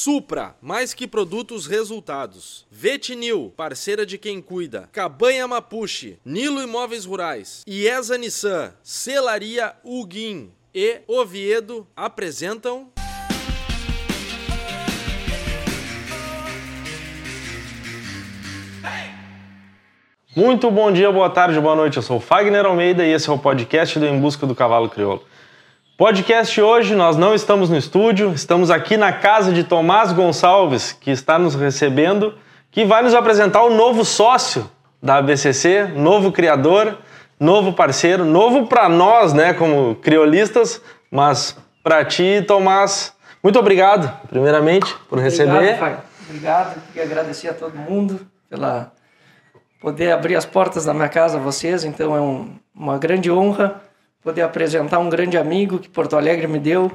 Supra, mais que produtos, resultados. Vetinil, parceira de quem cuida. Cabanha Mapuche, Nilo Imóveis Rurais. IESA Nissan, Celaria Uguim e Oviedo apresentam... Muito bom dia, boa tarde, boa noite. Eu sou Fagner Almeida e esse é o podcast do Em Busca do Cavalo Crioulo. Podcast hoje, nós não estamos no estúdio, estamos aqui na casa de Tomás Gonçalves, que está nos recebendo, que vai nos apresentar o novo sócio da ABCC, novo criador, novo parceiro, novo para nós, né, como criolistas, mas para ti, Tomás, muito obrigado, primeiramente, por receber. Obrigado, Fagner. Obrigado, queria agradecer a todo mundo pela poder abrir as portas da minha casa a vocês, então é um, uma grande honra poder apresentar um grande amigo que Porto Alegre me deu,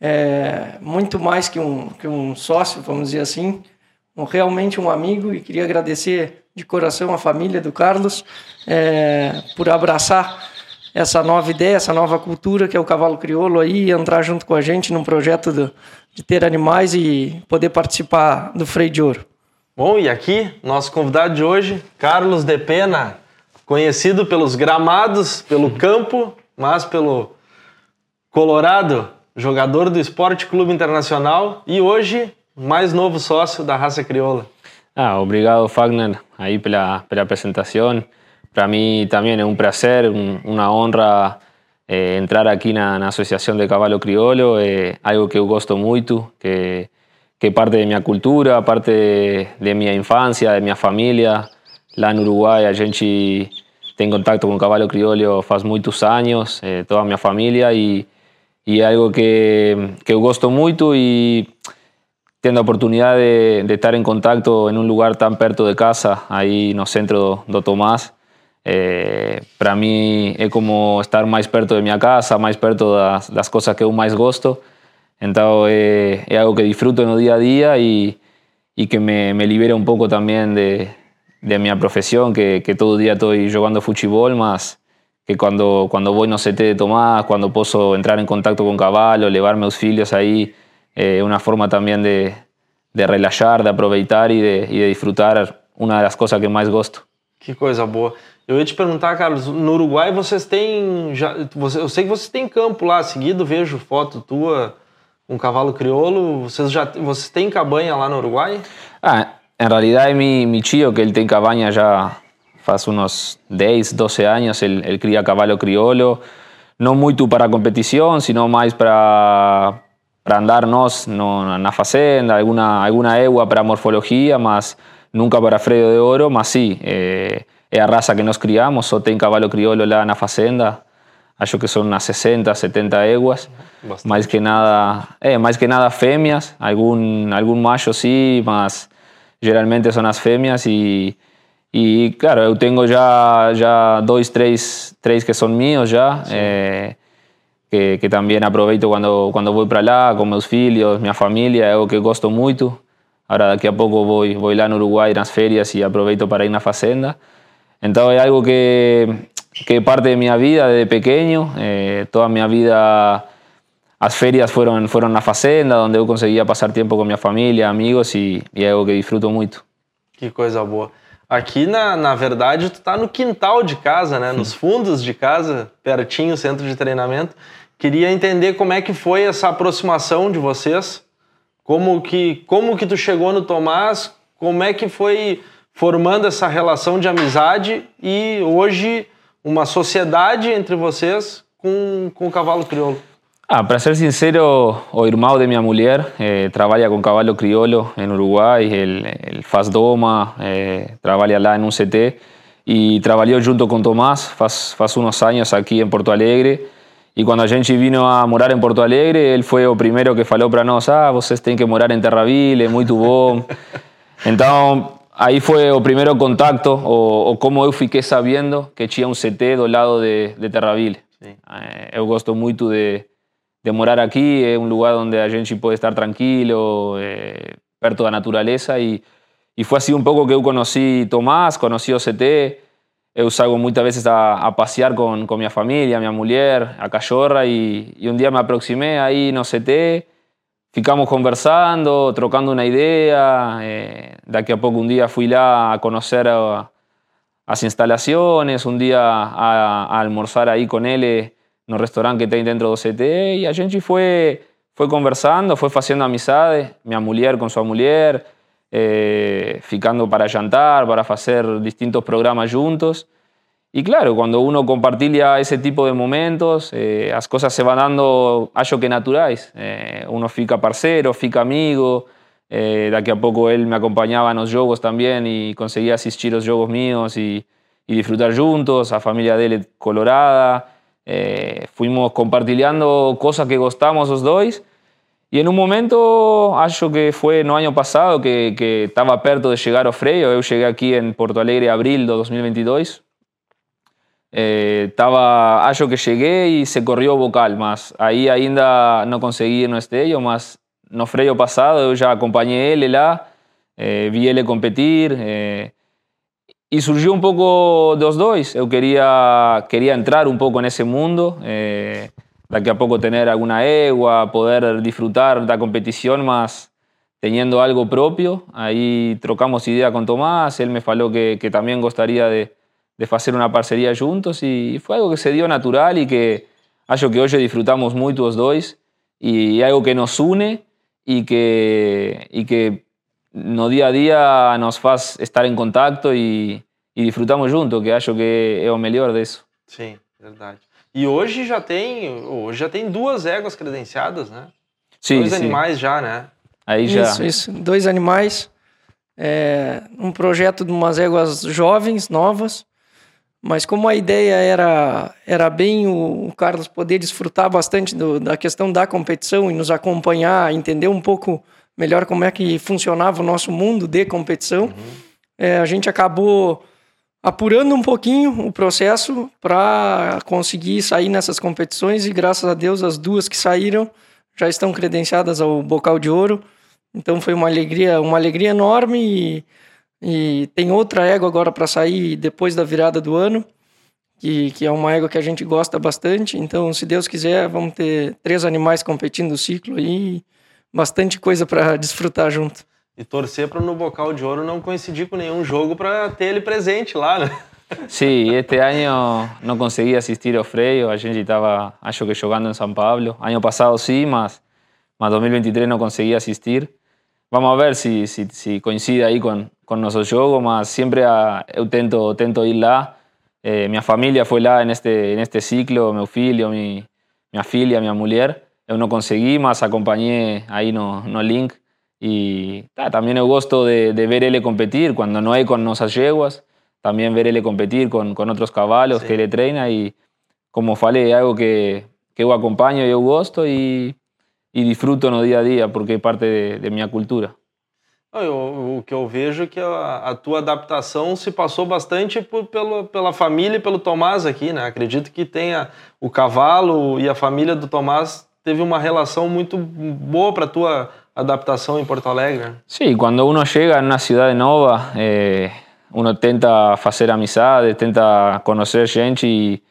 é, muito mais que um, que um sócio, vamos dizer assim, um, realmente um amigo e queria agradecer de coração a família do Carlos é, por abraçar essa nova ideia, essa nova cultura que é o cavalo crioulo aí entrar junto com a gente num projeto de, de ter animais e poder participar do Freio de Ouro. Bom, e aqui, nosso convidado de hoje, Carlos de Pena, conhecido pelos gramados, pelo campo, mas pelo Colorado, jogador do Esporte Clube Internacional e hoje mais novo sócio da raça crioula. Ah, obrigado Fagner aí pela, pela apresentação. Para mim também é um prazer, um, uma honra eh, entrar aqui na, na Associação de Cavalo Crioulo. É algo que eu gosto muito, que, que parte de minha cultura, parte de, de minha infância, de minha família. Lá no Uruguai a gente tem contato com o cavalo crioulo faz muitos anos, eh, toda a minha família, e, e é algo que, que eu gosto muito e tendo a oportunidade de, de estar em contato em um lugar tão perto de casa, aí no centro do, do Tomás, eh, para mim é como estar mais perto de minha casa, mais perto das, das coisas que eu mais gosto. Então é, é algo que disfruto no dia a dia e, e que me, me libera um pouco também de, de mi profesión, que, que, todo el día estoy jugando fútbol, más que cuando, cuando voy no CT de Tomás, cuando puedo entrar en contacto con caballo, llevarme los filhos ahí, eh, una forma también de, de relaxar, de aproveitar e de, e de disfrutar uma das coisas que mais gosto. Que coisa boa. Eu ia te perguntar, Carlos, no Uruguai vocês têm. Já, você, eu sei que vocês têm campo lá, seguido vejo foto tua com um cavalo crioulo. Vocês já vocês têm cabanha lá no Uruguai? Ah, En realidad es mi, mi tío, que él tiene cabaña ya hace unos 10, 12 años, él, él cría caballo criollo, no mucho para competición, sino más para, para andarnos no, na fazenda, alguna, alguna egua para morfología, más nunca para freio de oro, más sí, eh, es la raza que nos criamos, só tem caballo criollo lá na fazenda, acho que son unas 60, 70 eguas, más que nada, eh, más que nada fêmeas, algún, algún macho sí, más geralmente são as fêmeas e e claro eu tenho já já dois três três que são meus já que, que também aproveito quando quando vou para lá com meus filhos minha família é o que gosto muito agora daqui a pouco vou vou lá no Uruguai nas férias e aproveito para ir na fazenda então é algo que que parte de minha vida desde pequeno é, toda minha vida As ferias foram foram na fazenda, onde eu conseguia passar tempo com minha família, amigos e, é algo que disfruto muito. Que coisa boa. Aqui, na, na verdade, tu tá no quintal de casa, né? Nos fundos de casa, pertinho, centro de treinamento. Queria entender como é que foi essa aproximação de vocês. Como que, como que tu chegou no Tomás? Como é que foi formando essa relação de amizade e hoje uma sociedade entre vocês com, com o cavalo crioulo? Ah, para ser sincero, o irmão de minha mulher eh, trabalha com cavalo crioulo em Uruguai, ele, ele faz doma, eh, trabalha lá em um CT e trabalhou junto com Tomás faz, faz uns anos aqui em Porto Alegre. E quando a gente vino a morar em Porto Alegre, ele foi o primeiro que falou para nós: ah, vocês têm que morar em Terraville, é muito bom. Então, aí foi o primeiro contato, ou, ou como eu fiquei sabendo que tinha um CT do lado de, de Terraville. Eh, eu gosto muito de de morar aqui, é um lugar onde a gente pode estar tranquilo, é, perto da natureza e, e foi assim um pouco que eu conheci Tomás, conheci o CT, eu saio muitas vezes a, a passear com, com minha família, minha mulher, a cachorra e, e um dia me aproximei aí no CT, ficamos conversando, trocando una idea. Eh, de aquí a poco un día fui lá a conocer a, las instalaciones, un día a, a, almorzar ahí con él el restaurante que tem dentro do CT y a gente fue, fue conversando, fue haciendo amizades, mi mulher con su mulher, eh, ficando para jantar, para hacer distintos programas juntos. Y claro, cuando uno compartilha ese tipo de momentos, eh, las cosas se van dando, acho que naturales. Eh, uno fica parceiro, fica amigo. Eh, de aquí a poco él me acompañaba en los jogos también y conseguía asistir a los jogos míos y, y disfrutar juntos. A familia de él colorada. Eh, fuimos compartilhando cosas que gostamos los dos. Y en un momento, acho que fue no año pasado, que, estaba perto de llegar ao freio. Eu cheguei aquí en Porto Alegre abril de 2022 eh, tava, acho que cheguei e se corrió vocal, mas aí ainda não consegui no esteio, mas no freio passado eu já acompanhei ele lá, eh, vi ele competir e surgiu um pouco dos dois. Eu queria, queria entrar um pouco nesse mundo, eh, daqui a pouco ter alguma égua, poder disfrutar da competição, mas teniendo algo propio. Aí trocamos ideia com Tomás, ele me falou que, também gostaria de de hacer una parcería juntos y fue algo que se dio natural y que algo que hoy disfrutamos mucho los dos y algo que nos une y que, y que no día a día nos hace estar en contacto y, y disfrutamos juntos, que acho que é o melhor disso. Sim, verdade. E hoje já tem, hoje já tem duas éguas credenciadas, né? Sim, Dois sim. animais já, né? Aí já. Isso, isso. Dois animais. É, um projeto de umas éguas jovens, novas. Mas como a ideia era, era bem o, o Carlos poder desfrutar bastante do, da questão da competição e nos acompanhar, entender um pouco melhor como é que funcionava o nosso mundo de competição, uhum. é, a gente acabou apurando um pouquinho o processo para conseguir sair nessas competições e graças a Deus as duas que saíram já estão credenciadas ao Bocal de Ouro. Então foi uma alegria, uma alegria enorme e e tem outra égua agora para sair depois da virada do ano, que, que é uma égua que a gente gosta bastante. Então, se Deus quiser, vamos ter três animais competindo no ciclo aí, bastante coisa para desfrutar junto. E torcer para no Bocal de Ouro não coincidir com nenhum jogo para ter ele presente lá, né? Sí, este año no conseguí asistir ao freio, a gente estava, acho que jogando em São Paulo. Ano passado sim, mas, mas 2023 não consegui assistir. Vamos a ver si, si, si coincide ahí con, con nosotros juegos, mas siempre a, eu tento, tento ir lá. Eh, minha família foi lá neste, neste ciclo, meu filho, mi, minha filha, minha mulher. Eu não consegui, mas acompanhei aí no, no link. E tá, também eu gosto de, de ver ele competir, quando não é com nossas yeguas, também ver ele competir com, com outros cavalos Sim. que ele treina. E, como falei, é algo que, que eu acompanho e eu gosto. E e disfruto no dia a dia, porque é parte de, de minha cultura. Eu, o que eu vejo é que a, a, tua adaptação se passou bastante por, pelo, pela família e pelo Tomás aqui, né? Acredito que tenha o cavalo e a família do Tomás teve uma relação muito boa para tua adaptação em Porto Alegre. Sim, quando uno chega numa cidade nova, eh, uno tenta fazer amizades, tenta conhecer gente e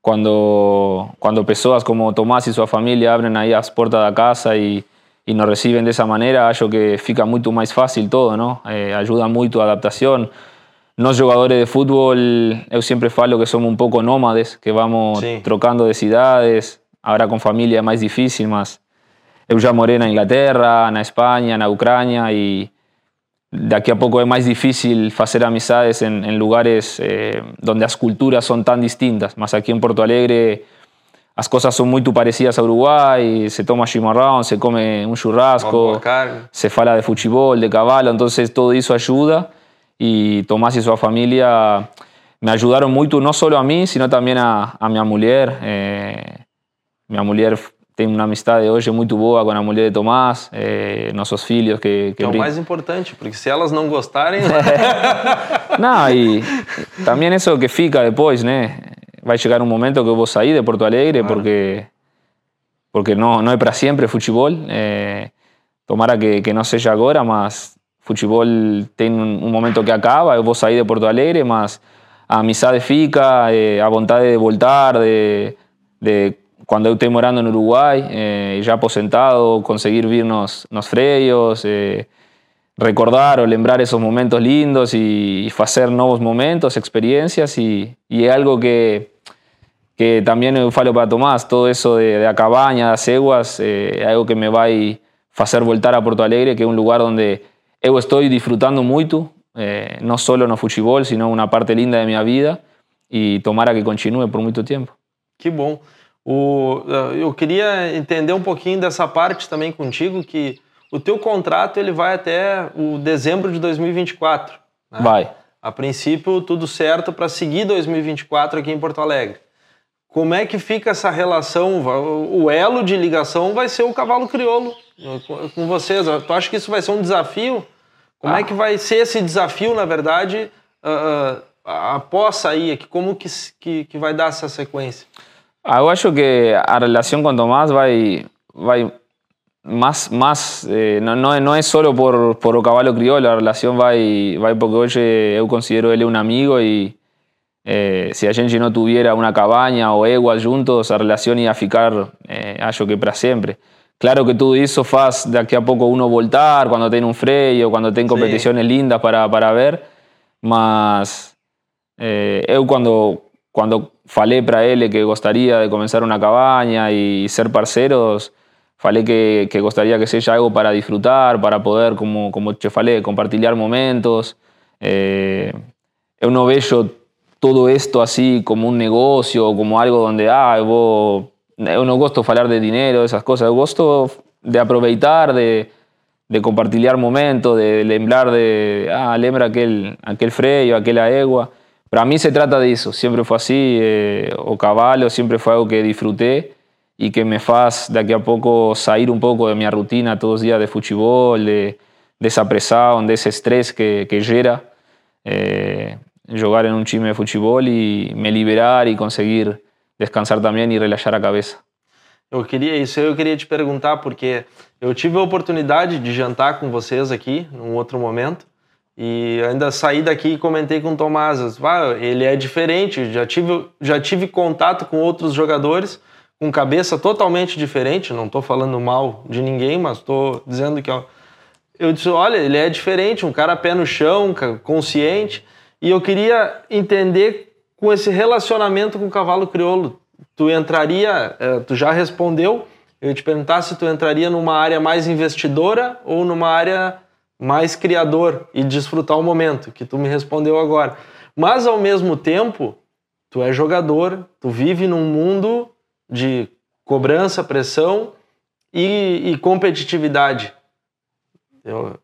cuando, cuando personas como Tomás y su familia abren ahí las puertas de la casa y, y nos reciben de esa manera, yo que fica mucho más fácil todo, ¿no? Eh, ayuda mucho a adaptación. Nos jugadores de fútbol, yo siempre falo que somos un poco nómades, que vamos sí. trocando de ciudades, ahora con familia es más difícil, más yo ya moré en Inglaterra, en España, en Ucrania y daqui a pouco é mais difícil fazer amizades em, em lugares eh, onde as culturas são tão distintas. Mas aqui em Porto Alegre as coisas são muito parecidas ao Uruguai, se toma chimarrão, se come um churrasco, se fala de futebol, de cavalo, então todo isso ajuda e Tomás e sua família me ajudaram muito, não só a mim, sino também a, a minha mulher. Eh, minha mulher tem uma amistade hoje muito boa com a mulher de Tomás, eh, nossos filhos que, que, é o mais importante, porque se elas não gostarem, não e também isso que fica depois, né? Vai chegar um momento que eu vou sair de Porto Alegre claro. porque porque não não é para sempre futebol. Eh, tomara que, que não seja agora, mas futebol tem um momento que acaba. Eu vou sair de Porto Alegre, mas a amizade fica, eh, a vontade de voltar, de, de quando eu estou morando no Uruguai, eh, já aposentado, conseguir vir nos, freios, eh, recordar o lembrar esos momentos lindos y, y hacer nuevos momentos, experiencias y, y es algo que, que también eu falo para Tomás, todo eso de, de a cabaña, das eh, algo que me vai fazer voltar a Porto Alegre, que é um lugar onde eu estou disfrutando muito, eh, não só no futebol, sino uma parte linda de minha vida e tomara que continue por muito tempo. Que bom. O, eu queria entender um pouquinho dessa parte também contigo, que o teu contrato ele vai até o dezembro de 2024. Né? Vai. A princípio, tudo certo para seguir 2024 aqui em Porto Alegre. Como é que fica essa relação? O elo de ligação vai ser o cavalo crioulo com vocês. Tu acha que isso vai ser um desafio? Como ah. é que vai ser esse desafio, na verdade, uh, uh, após sair aqui? Como que, que, que vai dar essa sequência? Ah, eu acho que a relação com Tomás vai, vai mais, mais eh, não, não, é, não é só por, por o cavalo crioulo, a relação vai, vai porque hoje eu considero ele um amigo e eh, se a gente não tivesse uma cabaña ou eguas juntos, a relação ia ficar, eh, acho que para sempre. Claro que tudo isso faz daqui a pouco uno voltar, quando tem um freio, quando tem competições lindas para, para ver, mas eh, eu quando quando falei para ele que gostaria de começar uma cabaña e ser parceiros, falei que, que gostaria que seja algo para disfrutar, para poder, como, como falei, compartilhar momentos. Eh, eu vejo todo esto así como un negocio, como algo donde, ah, eu não gosto falar de dinero, esas cosas, eu gosto de aproveitar, de, de compartilhar momentos, de lembrar de, ah, lembra aquel, aquel freio, aquela égua. Para mí se trata de eso, siempre fue así, eh, o cavalo siempre fue algo que disfruté y que me faz daqui a poco salir un poco de mi rutina todos los días de fútbol, de, de esa presión, de ese estrés que, que gera eh, jugar en un time de futebol y me liberar y conseguir descansar também e relaxar a cabeça. Eu queria isso, eu queria te perguntar porque eu tive a oportunidade de jantar com vocês aqui num outro momento e ainda saí daqui e comentei com o Tomás, ele é diferente, já tive, já tive contato com outros jogadores com cabeça totalmente diferente, não estou falando mal de ninguém, mas estou dizendo que ó, eu disse, olha, ele é diferente, um cara pé no chão, consciente, e eu queria entender com esse relacionamento com o cavalo crioulo, tu entraria, eh, tu já respondeu, eu te perguntar se tu entraria numa área mais investidora ou numa área mais criador e desfrutar o momento, que tu me respondeu agora. Mas ao mesmo tempo, tu é jogador, tu vive num mundo de cobrança, pressão e, e competitividade. Eu,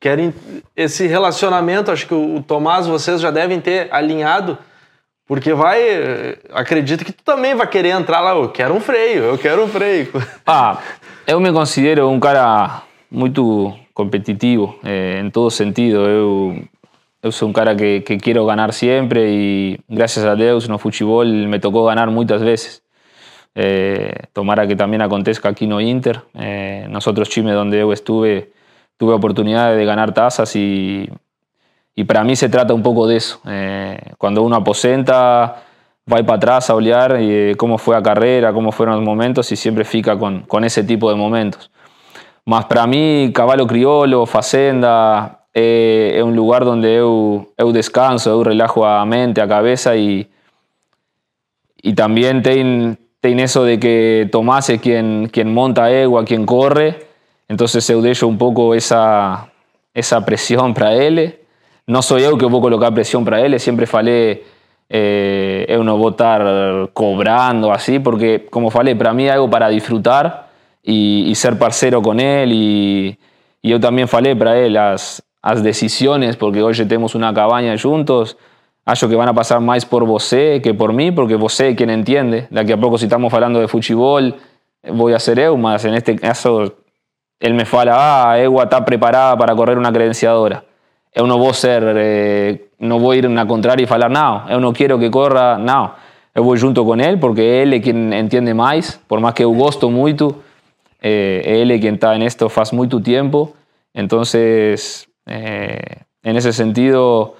quero esse relacionamento, acho que o, o Tomás, vocês já devem ter alinhado, porque vai, acredito que tu também vai querer entrar lá, eu quero um freio, eu quero um freio. Ah, eu me considero um cara muito competitivo eh, en todo sentido. Eu, eu sou um cara que, que quero ganhar sempre e, graças a Deus, no futebol me tocou ganhar muitas vezes. Eh, tomara que também aconteça aqui no Inter. Eh, nos outros times onde eu estive, tuve a oportunidade de ganhar taças e, e para mim se trata um pouco disso. Eh, quando uno aposenta, vai para trás a olhar e como foi a carreira, como foram os momentos e sempre fica com, com esse tipo de momentos. Mas para mí, Caballo Criolo, Fazenda, é, é um lugar onde eu, eu descanso, eu relajo a mente, a cabeça e, e também tem, tem de que Tomás é quem, quem monta a égua, quem corre, então eu deixo um pouco essa, essa pressão para ele. Não sou eu que vou colocar pressão para ele, sempre falei, eh, eu não vou estar cobrando assim, porque, como falei, para é algo para disfrutar y, y ser parcero con él. Y, y yo también falei para él las, as decisões, porque hoje temos uma cabaña juntos. Acho que van a pasar mais por você que por mim, porque você é quem entende. Daqui a pouco, se estamos falando de futebol, vou a ser eu, mas en este caso, ele me fala: ah, a Egua está preparada para correr uma credenciadora. Eu não vou ser, eh, não vou ir na contrária e falar: não, eu não quero que corra, não. Eu vou junto com ele, porque ele é quem entende mais, por mais que eu gosto muito eh, él quien está en esto hace mucho tiempo, entonces eh, en ese sentido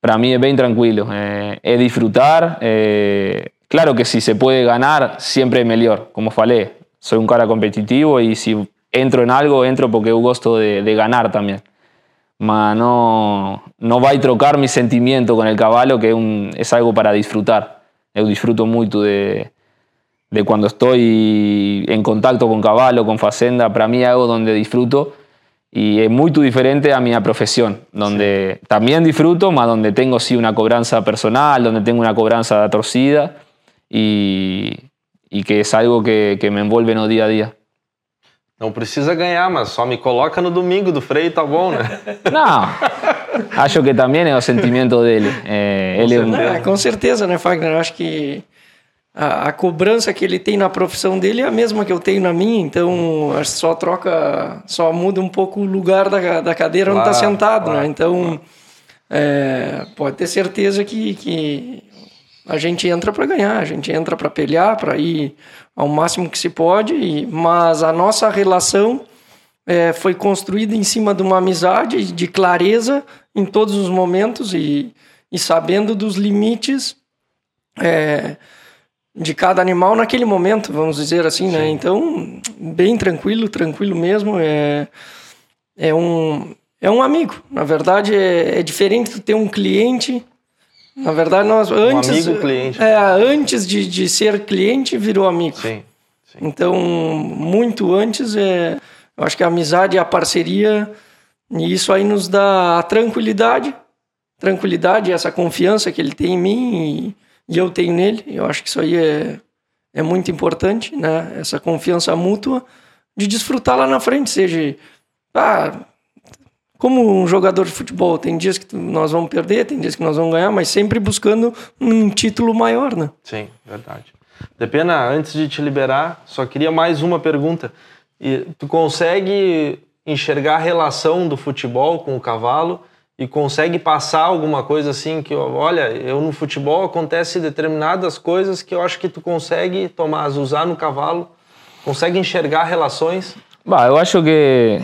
para mí es bien tranquilo, eh, es disfrutar, eh, claro que si se puede ganar, siempre es mejor, como falei. Soy un cara competitivo y si entro en algo, entro porque eu gosto de, de ganar también. Mas no, no vai trocar mi sentimiento con el caballo, que es, es algo para disfrutar. Eu disfruto mucho de, de cuando estoy en contacto con caballo, con facenda. Para mí es algo donde disfruto y es muy diferente a mi profesión, donde sí. también disfruto, mas donde tengo sí una cobranza personal, donde tengo una cobranza torcida y, y que es algo que, que me envuelve no día a día. Não precisa ganhar, mas só me coloca no domingo do freio, tá bom, né? Não, acho que também é o sentimento dele. É, com, ele certeza. É um... com certeza, né, Fagner? Eu acho que a, a, cobrança que ele tem na profissão dele é a mesma que eu tenho na minha, então só troca, só muda um pouco o lugar da, da cadeira claro, onde está sentado, claro, né? Então, é, pode ter certeza que, que a gente entra para ganhar, a gente entra para pelear, para ir ao máximo que se pode, e, mas a nossa relação é, foi construída em cima de uma amizade, de clareza em todos os momentos e, e sabendo dos limites é, de cada animal naquele momento, vamos dizer assim, né? Sim. né? Então, bem tranquilo, tranquilo mesmo. É, é, um, é um amigo. Na verdade, é, é diferente de ter um cliente na verdade, nós antes. Um amigo cliente. É, antes de, de ser cliente, virou amigo. Sim, sim. Então, muito antes, é, eu acho que a amizade e a parceria, e isso aí nos dá a tranquilidade, tranquilidade, essa confiança que ele tem em mim e, e eu tenho nele. Eu acho que isso aí é, é muito importante, né? Essa confiança mútua de desfrutar lá na frente, seja. Ah, como um jogador de futebol, tem dias que nós vamos perder, tem dias que nós vamos ganhar, mas sempre buscando um título maior, né? Sim, verdade. Depena, antes de te liberar, só queria mais uma pergunta. E tu consegue enxergar a relação do futebol com o cavalo e consegue passar alguma coisa assim que, olha, eu no futebol acontece determinadas coisas que eu acho que tu consegue, Tomás, usar no cavalo, consegue enxergar relações? Bah, eu acho que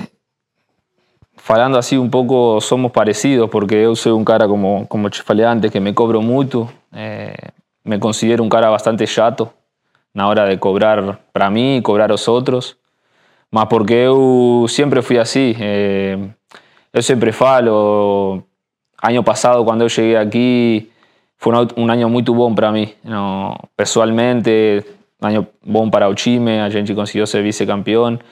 falando así un poco somos parecidos porque yo soy un cara como, como te falei antes que me cobro mucho, eh, me considero un cara bastante chato na hora de cobrar para y cobrar a los otros, mas porque yo siempre fui así, eh, yo siempre falo, año pasado cuando yo llegué aquí fue un año muy bom para mí, no, personalmente, un año bom para Ochime, a gente consiguió ser vicecampeón,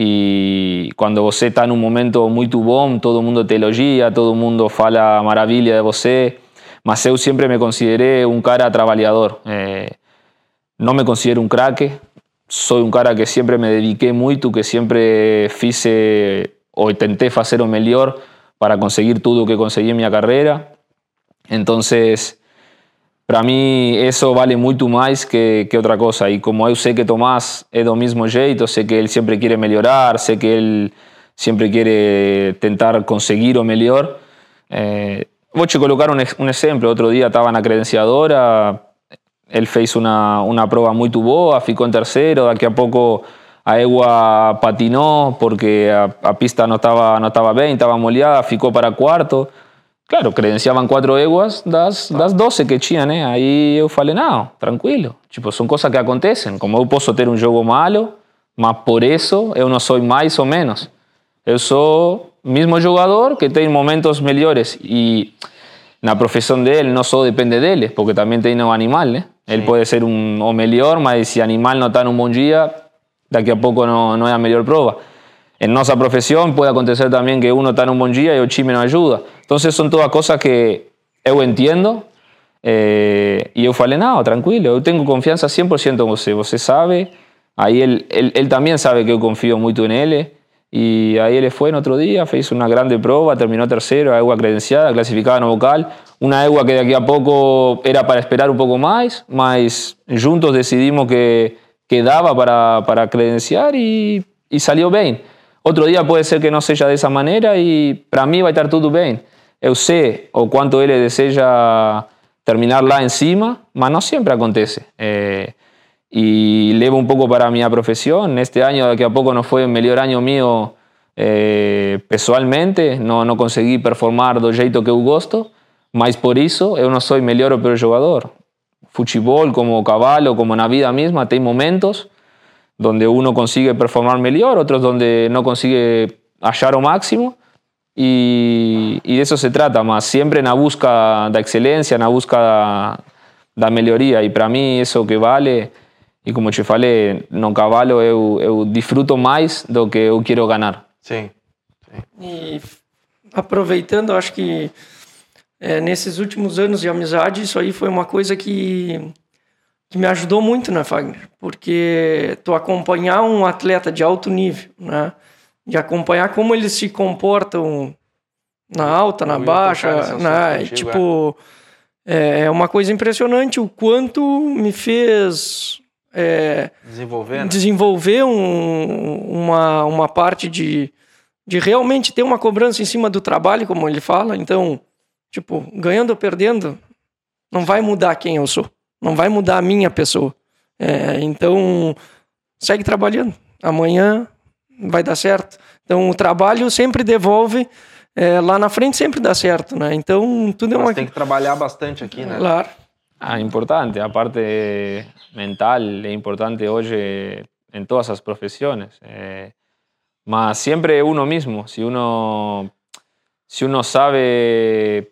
y cuando você está en un momento muy bom, todo el mundo te elogia, todo el mundo fala maravilla de você, mas eu siempre me consideré un cara trabalhador. Eh, no me considero un craque, soy un cara que siempre me dediqué mucho, que siempre fice o intenté hacer o mejor para conseguir todo lo que conseguí en mi carrera. Entonces, para mí eso vale mucho más que, que otra cosa. Y como yo sé que Tomás es do mismo jeito, sé que él siempre quiere mejorar, sé que él siempre quiere tentar conseguir o mejor. Eh, voy a colocar un, un ejemplo. Otro día estaba en la credenciadora, él hizo una, una prueba muy boa, ficó en tercero, de aquí a poco a Egua patinó porque a, a, pista no estaba, no estaba bien, estaba molhada, ficó para cuarto. Claro, credenciaban quatro éguas das, das 12 que tinha, né? Aí eu falei, não, tranquilo. Tipo, são coisas que acontecem. Como eu posso ter um jogo malo, mas por isso eu não sou mais ou menos. Eu sou mesmo jogador que tem momentos melhores. E na profissão dele não só depende dele, porque também tem o animal, né? Ele pode ser um, o melhor, mas se o animal não está num bom dia, daqui a pouco não, não é a melhor prova. En nuestra profesión puede acontecer también que uno está en un buen día y el chime no ayuda. Entonces son todas cosas que yo entiendo eh, y yo falei, no, tranquilo, yo tengo confianza 100% en usted, usted sabe, ahí él, él, también sabe que yo confío mucho en él y ahí él fue en otro día, hizo una grande prueba, terminó tercero, agua credenciada, clasificada no vocal, una agua que de aquí a poco era para esperar un poco más, más juntos decidimos que, que daba para, para credenciar y, y salió bien. Outro dia pode ser que não seja dessa maneira e para mim vai estar tudo bem. Eu sei o quanto ele deseja terminar lá em cima, mas não sempre acontece. É, e levo um pouco para a minha profissão. Neste ano, daqui a pouco, não foi o melhor ano meu é, pessoalmente, não, não consegui performar do jeito que eu gosto, mas por isso eu não sou melhor ou pior jogador. Futebol, como cavalo, como na vida misma, tem momentos donde uno consigue performar mejor, otros donde no consigue hallar o máximo. Y, y de eso se trata, más siempre en la busca de excelencia, en la busca de mejoría. Y para mí eso que vale, y como te falei, no cavalo eu, eu disfruto mais do que eu quero ganhar. Sim. Sim. E aproveitando, acho que é, nesses últimos anos de amizade, isso aí foi uma coisa que, que me ajudou muito, né, Fagner? Porque tu acompanhar um atleta de alto nível, né? De acompanhar como eles se comportam na alta, na baixa, né? Contigo, tipo, é. é uma coisa impressionante o quanto me fez é, desenvolver, né? desenvolver um, uma, uma parte de, de realmente ter uma cobrança em cima do trabalho, como ele fala. Então, Tipo, ganhando ou perdendo, não vai mudar quem eu sou. Não vai mudar a minha pessoa. É, então, segue trabalhando. Amanhã vai dar certo. Então, o trabalho sempre devolve. É, lá na frente sempre dá certo, né? Então, tudo é Mas uma... tem que trabalhar bastante aqui, né? Claro. Ah, importante. A parte mental é importante hoje em todas as profissões. É, mas sempre é uno mesmo. Se uno, se uno sabe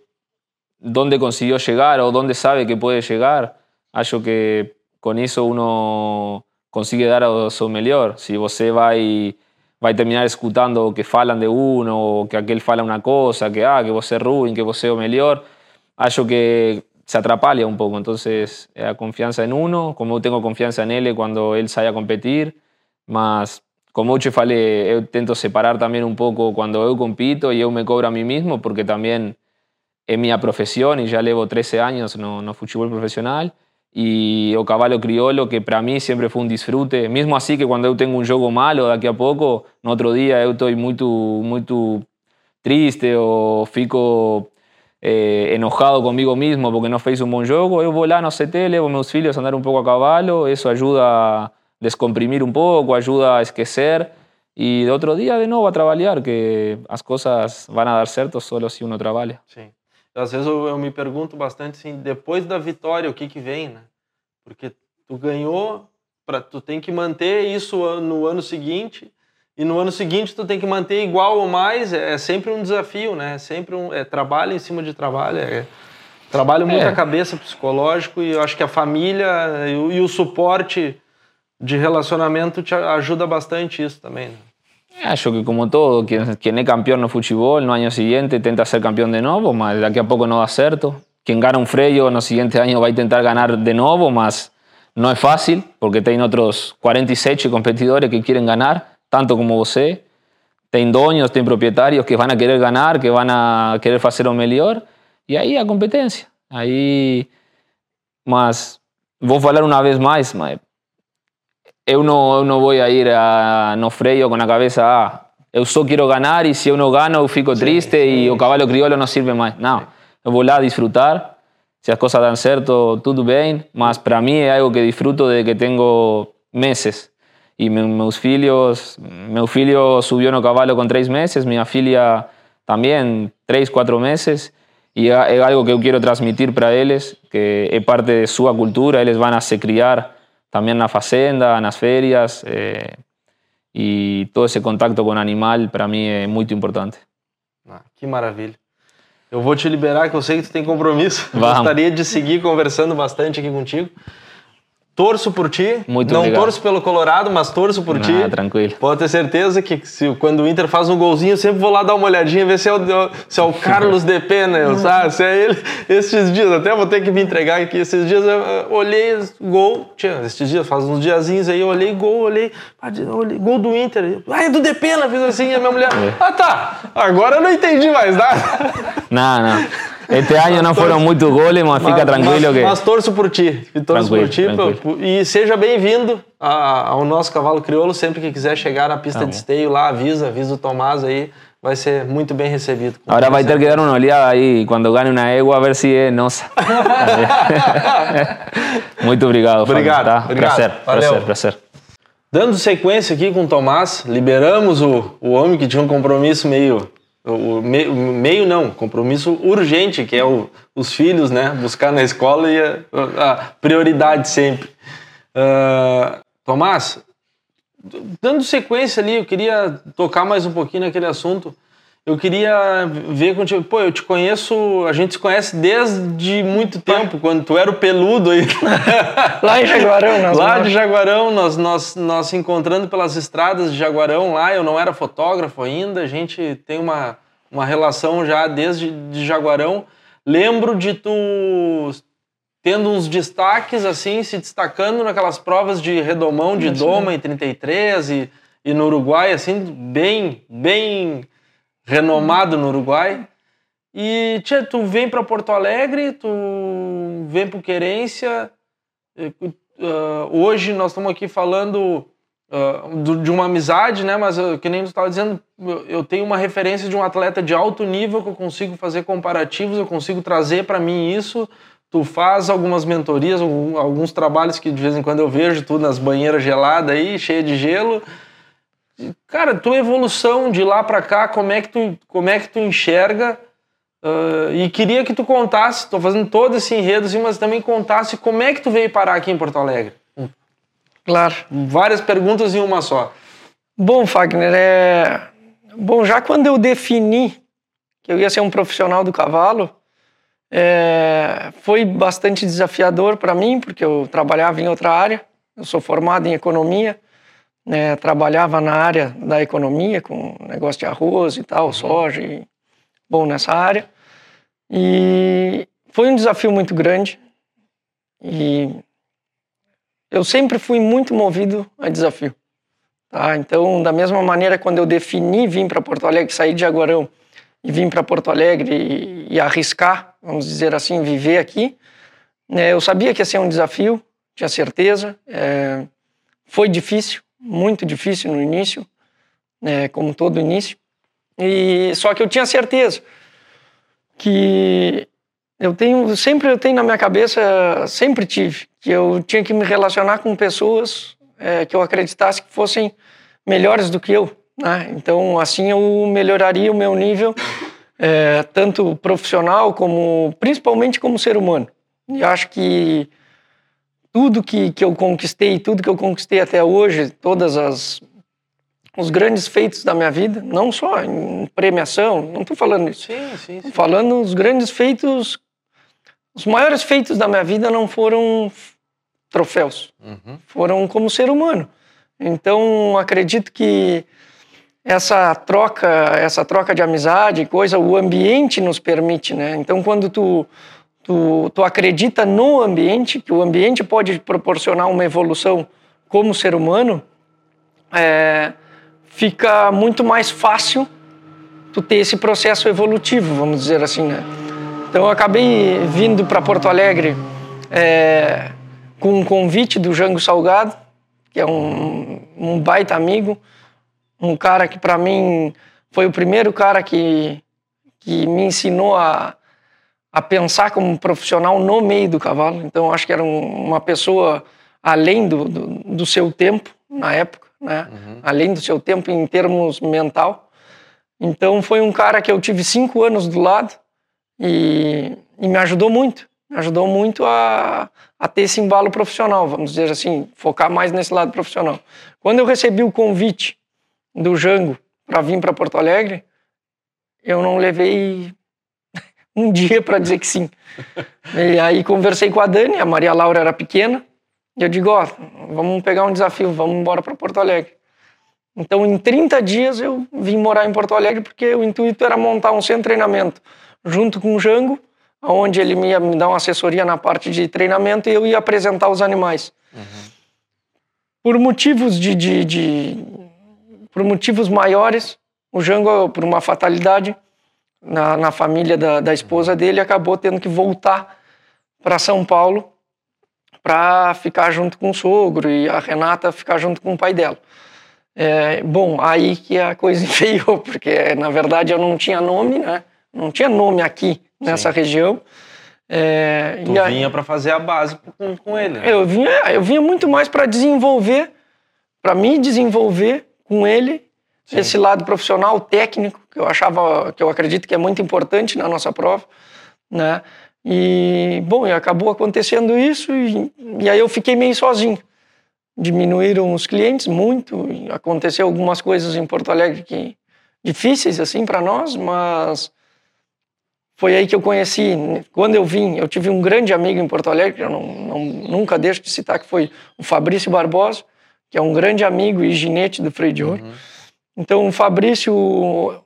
dónde consiguió llegar o dónde sabe que puede llegar, acho que con eso uno consigue dar a su mejor. Si você vai, vai terminar escutando que falan de uno, o que aquel fala una cosa, que, ah, que você é ruim, que você é o melhor, acho que se atrapalha un poco. Entonces, la confianza en uno, como yo tengo confianza en él cuando él sale a competir, mas como eu te falei, eu tento separar también un pouco quando eu compito e eu me cobro a mí mismo, porque también es mi profesión y ya llevo 13 años no, no fútbol profesional y o cavalo criolo que para mí siempre fue un disfrute, mismo así que cuando yo tengo un juego malo de aquí a poco, no otro día yo estoy muy, muy triste o fico eh, enojado conmigo mismo porque no hice un buen juego, yo voy lá no CT, levo meus filhos a andar un poco a caballo, eso ayuda a descomprimir un poco, ayuda a esquecer y de otro día de nuevo a trabajar, que las cosas van a dar certo solo si uno trabaja. Sí. Às vezes eu, eu, me pergunto bastante assim, depois da vitória, o que que vem, né? Porque tu ganhou, para tu tem que manter isso no ano seguinte e no ano seguinte tu tem que manter igual ou mais. É, é sempre um desafio, né? É sempre um é, trabalho em cima de trabalho. É, trabalho muito é. a cabeça psicológico e eu acho que a família e o, e o suporte de relacionamento te ajuda bastante isso também. Né? Yo que como todo, quien, quien es campeón no fútbol, no año siguiente intenta ser campeón de nuevo, más de aquí a poco no va a ser. Quien gana un freio no siguiente año va a intentar ganar de nuevo, más no es fácil, porque tienen otros 46 competidores que quieren ganar, tanto como usted. Tienen dueños, tienen propietarios que van a querer ganar, que van a querer hacer un mejor, y ahí a competencia. Ahí, más, voy a hablar una vez más, eu não, eu não vou ir a, no freio com a cabeça, ah, eu só quero ganhar e se eu não ganho eu fico triste e o cavalo crioulo não serve mais. Não, eu vou lá desfrutar, se as coisas dão certo, tudo bem, mas para mim é algo que disfruto desde que tenho meses. E meus filhos, meu filho subiu no cavalo com três meses, minha filha também, três, quatro meses, e é algo que eu quero transmitir para eles, que é parte de sua cultura, eles vão a se criar también en la fazenda, en las ferias, eh, y todo ese contacto com o animal para mim é muito importante. Ah, que maravilha. Eu vou te liberar, que eu sei que tu tem compromisso. Vamos. Gostaria de seguir conversando bastante aqui contigo. Torço por ti. Muito Não obrigado. torço pelo Colorado, mas torço por ti. Tranquilo. Pode ter certeza que se, quando o Inter faz um golzinho, eu sempre vou lá dar uma olhadinha, ver se é o, se é o Carlos de Pena, eu, sabe? Se é ele. Esses dias, até vou ter que me entregar aqui. Esses dias eu olhei gol. Tinha, esses dias, faz uns diazinhos aí, eu olhei gol, olhei, olhei gol do Inter. Ah, é do De Pena, fiz assim, a minha mulher. É. Ah, tá. Agora eu não entendi mais nada. Não, não. Este ano não foram muitos goles, mas, mas fica tranquilo mas, que. Mas torço por ti. Torço por ti. Tranquilo. E seja bem-vindo ao nosso cavalo crioulo. Sempre que quiser chegar na pista tá de esteio lá, avisa, avisa o Tomás aí. Vai ser muito bem recebido. Agora vai ter que dar uma olhada aí quando ganhe uma égua, a ver se é nossa. muito obrigado. Obrigado. Tá? obrigado. Prazer, Valeu. prazer, prazer. Dando sequência aqui com o Tomás, liberamos o, o homem que tinha um compromisso meio O meio, meio não, compromisso urgente, que é o, os filhos, né? Buscar na escola e a, a prioridade sempre. Uh, Tomás, dando sequência ali, eu queria tocar mais um pouquinho naquele assunto. Eu queria ver contigo. Pô, eu te conheço, a gente se conhece desde muito tempo, quando tu era o peludo aí. lá em Jaguarão, nós Lá de Jaguarão, nós, nós, nós se encontrando pelas estradas de Jaguarão lá. Eu não era fotógrafo ainda, a gente tem uma, uma relação já desde de Jaguarão. Lembro de tu tendo uns destaques assim, se destacando naquelas provas de redomão de Doma em 33 e, e no Uruguai, assim, bem, bem renomado no Uruguai. E tia, tu vem para Porto Alegre, tu vem para Querência. Uh, hoje nós estamos aqui falando uh, de uma amizade, né? Mas uh, que nem tu estava dizendo, eu tenho uma referência de um atleta de alto nível que eu consigo fazer comparativos, eu consigo trazer para mim isso. Tu faz algumas mentorias, alguns trabalhos que de vez em quando eu vejo tu nas banheiras geladas aí, cheia de gelo. Cara, tua evolução de lá para cá, como é que tu, como é que tu enxerga? Uh, e queria que tu contasse, estou fazendo todo esse enredo, assim, mas também contasse como é que tu veio parar aqui em Porto Alegre. Claro. Várias perguntas em uma só. Bom, Fagner, é... Bom, já quando eu defini que eu ia ser um profissional do cavalo, é... foi bastante desafiador para mim, porque eu trabalhava em outra área, eu sou formado em economia, né, trabalhava na área da economia, com negócio de arroz e tal, uhum. soja, e, bom, nessa área. E foi um desafio muito grande. E eu sempre fui muito movido a desafio. Tá? Então, da mesma maneira, quando eu defini vir para Porto Alegre, sair de Jaguarão e vir para Porto Alegre e, e, arriscar, vamos dizer assim, viver aqui, né, eu sabia que ia ser um desafio, tinha certeza. É, foi difícil, muito difícil no início, né, como todo início. E só que eu tinha certeza que eu tenho sempre eu tenho na minha cabeça sempre tive que eu tinha que me relacionar com pessoas é, que eu acreditasse que fossem melhores do que eu, né? Então assim eu melhoraria o meu nível é, tanto profissional como principalmente como ser humano. E acho que tudo que, que eu conquistei, tudo que eu conquistei até hoje, todas as os grandes feitos da minha vida, não só em premiação, não estou falando isso. Sim, sim, sim. Falando os grandes feitos, os maiores feitos da minha vida não foram troféus, uhum. foram como ser humano. Então acredito que essa troca, essa troca de amizade, coisa, o ambiente nos permite, né? Então quando tu tu, tu acredita no ambiente, que o ambiente pode proporcionar uma evolução como ser humano, é, fica muito mais fácil tu ter esse processo evolutivo, vamos dizer assim, né? Então eu acabei vindo para Porto Alegre é, com um convite do Jango Salgado, que é um, um baita amigo, um cara que para mim foi o primeiro cara que, que me ensinou a, a pensar como profissional no meio do cavalo. Então, acho que era um, uma pessoa além do, do, do, seu tempo na época, né? Uhum. Além do seu tempo em termos mental. Então, foi um cara que eu tive cinco anos do lado e, e me ajudou muito. Me ajudou muito a, a ter esse embalo profissional, vamos dizer assim, focar mais nesse lado profissional. Quando eu recebi o convite do Jango para vir para Porto Alegre, eu não levei um dia para dizer que sim. e aí conversei com a Dani, a Maria Laura era pequena, e eu digo, ó, oh, vamos pegar um desafio, vamos embora para Porto Alegre. Então, em 30 dias eu vim morar em Porto Alegre porque o intuito era montar um centro de treinamento junto com o Jango, onde ele ia me dar uma assessoria na parte de treinamento e eu ia apresentar os animais. Uhum. Por motivos de, de, de, por motivos maiores, o Jango, por uma fatalidade, na, na família da, da esposa dele acabou tendo que voltar para São Paulo para ficar junto com o sogro e a Renata ficar junto com o pai dela. É, bom, aí que a coisa enfiou, porque na verdade eu não tinha nome, né? Não tinha nome aqui nessa Sim. região. É, tu vinha para fazer a base com, com ele. Né? Eu vinha, eu vinha muito mais para desenvolver, para me desenvolver com ele Sim. esse lado profissional, técnico, que eu achava, que eu acredito que é muito importante na nossa prova, né? E, bom, e acabou acontecendo isso e, e aí eu fiquei meio sozinho. Diminuíram os clientes muito, aconteceu algumas coisas em Porto Alegre que difíceis assim para nós, mas foi aí que eu conheci. Quando eu vim, eu tive um grande amigo em Porto Alegre, que eu não, não, nunca deixo de citar, que foi o Fabrício Barbosa, que é um grande amigo e ginete do Freio de Ouro. Uhum. Então, o Fabrício,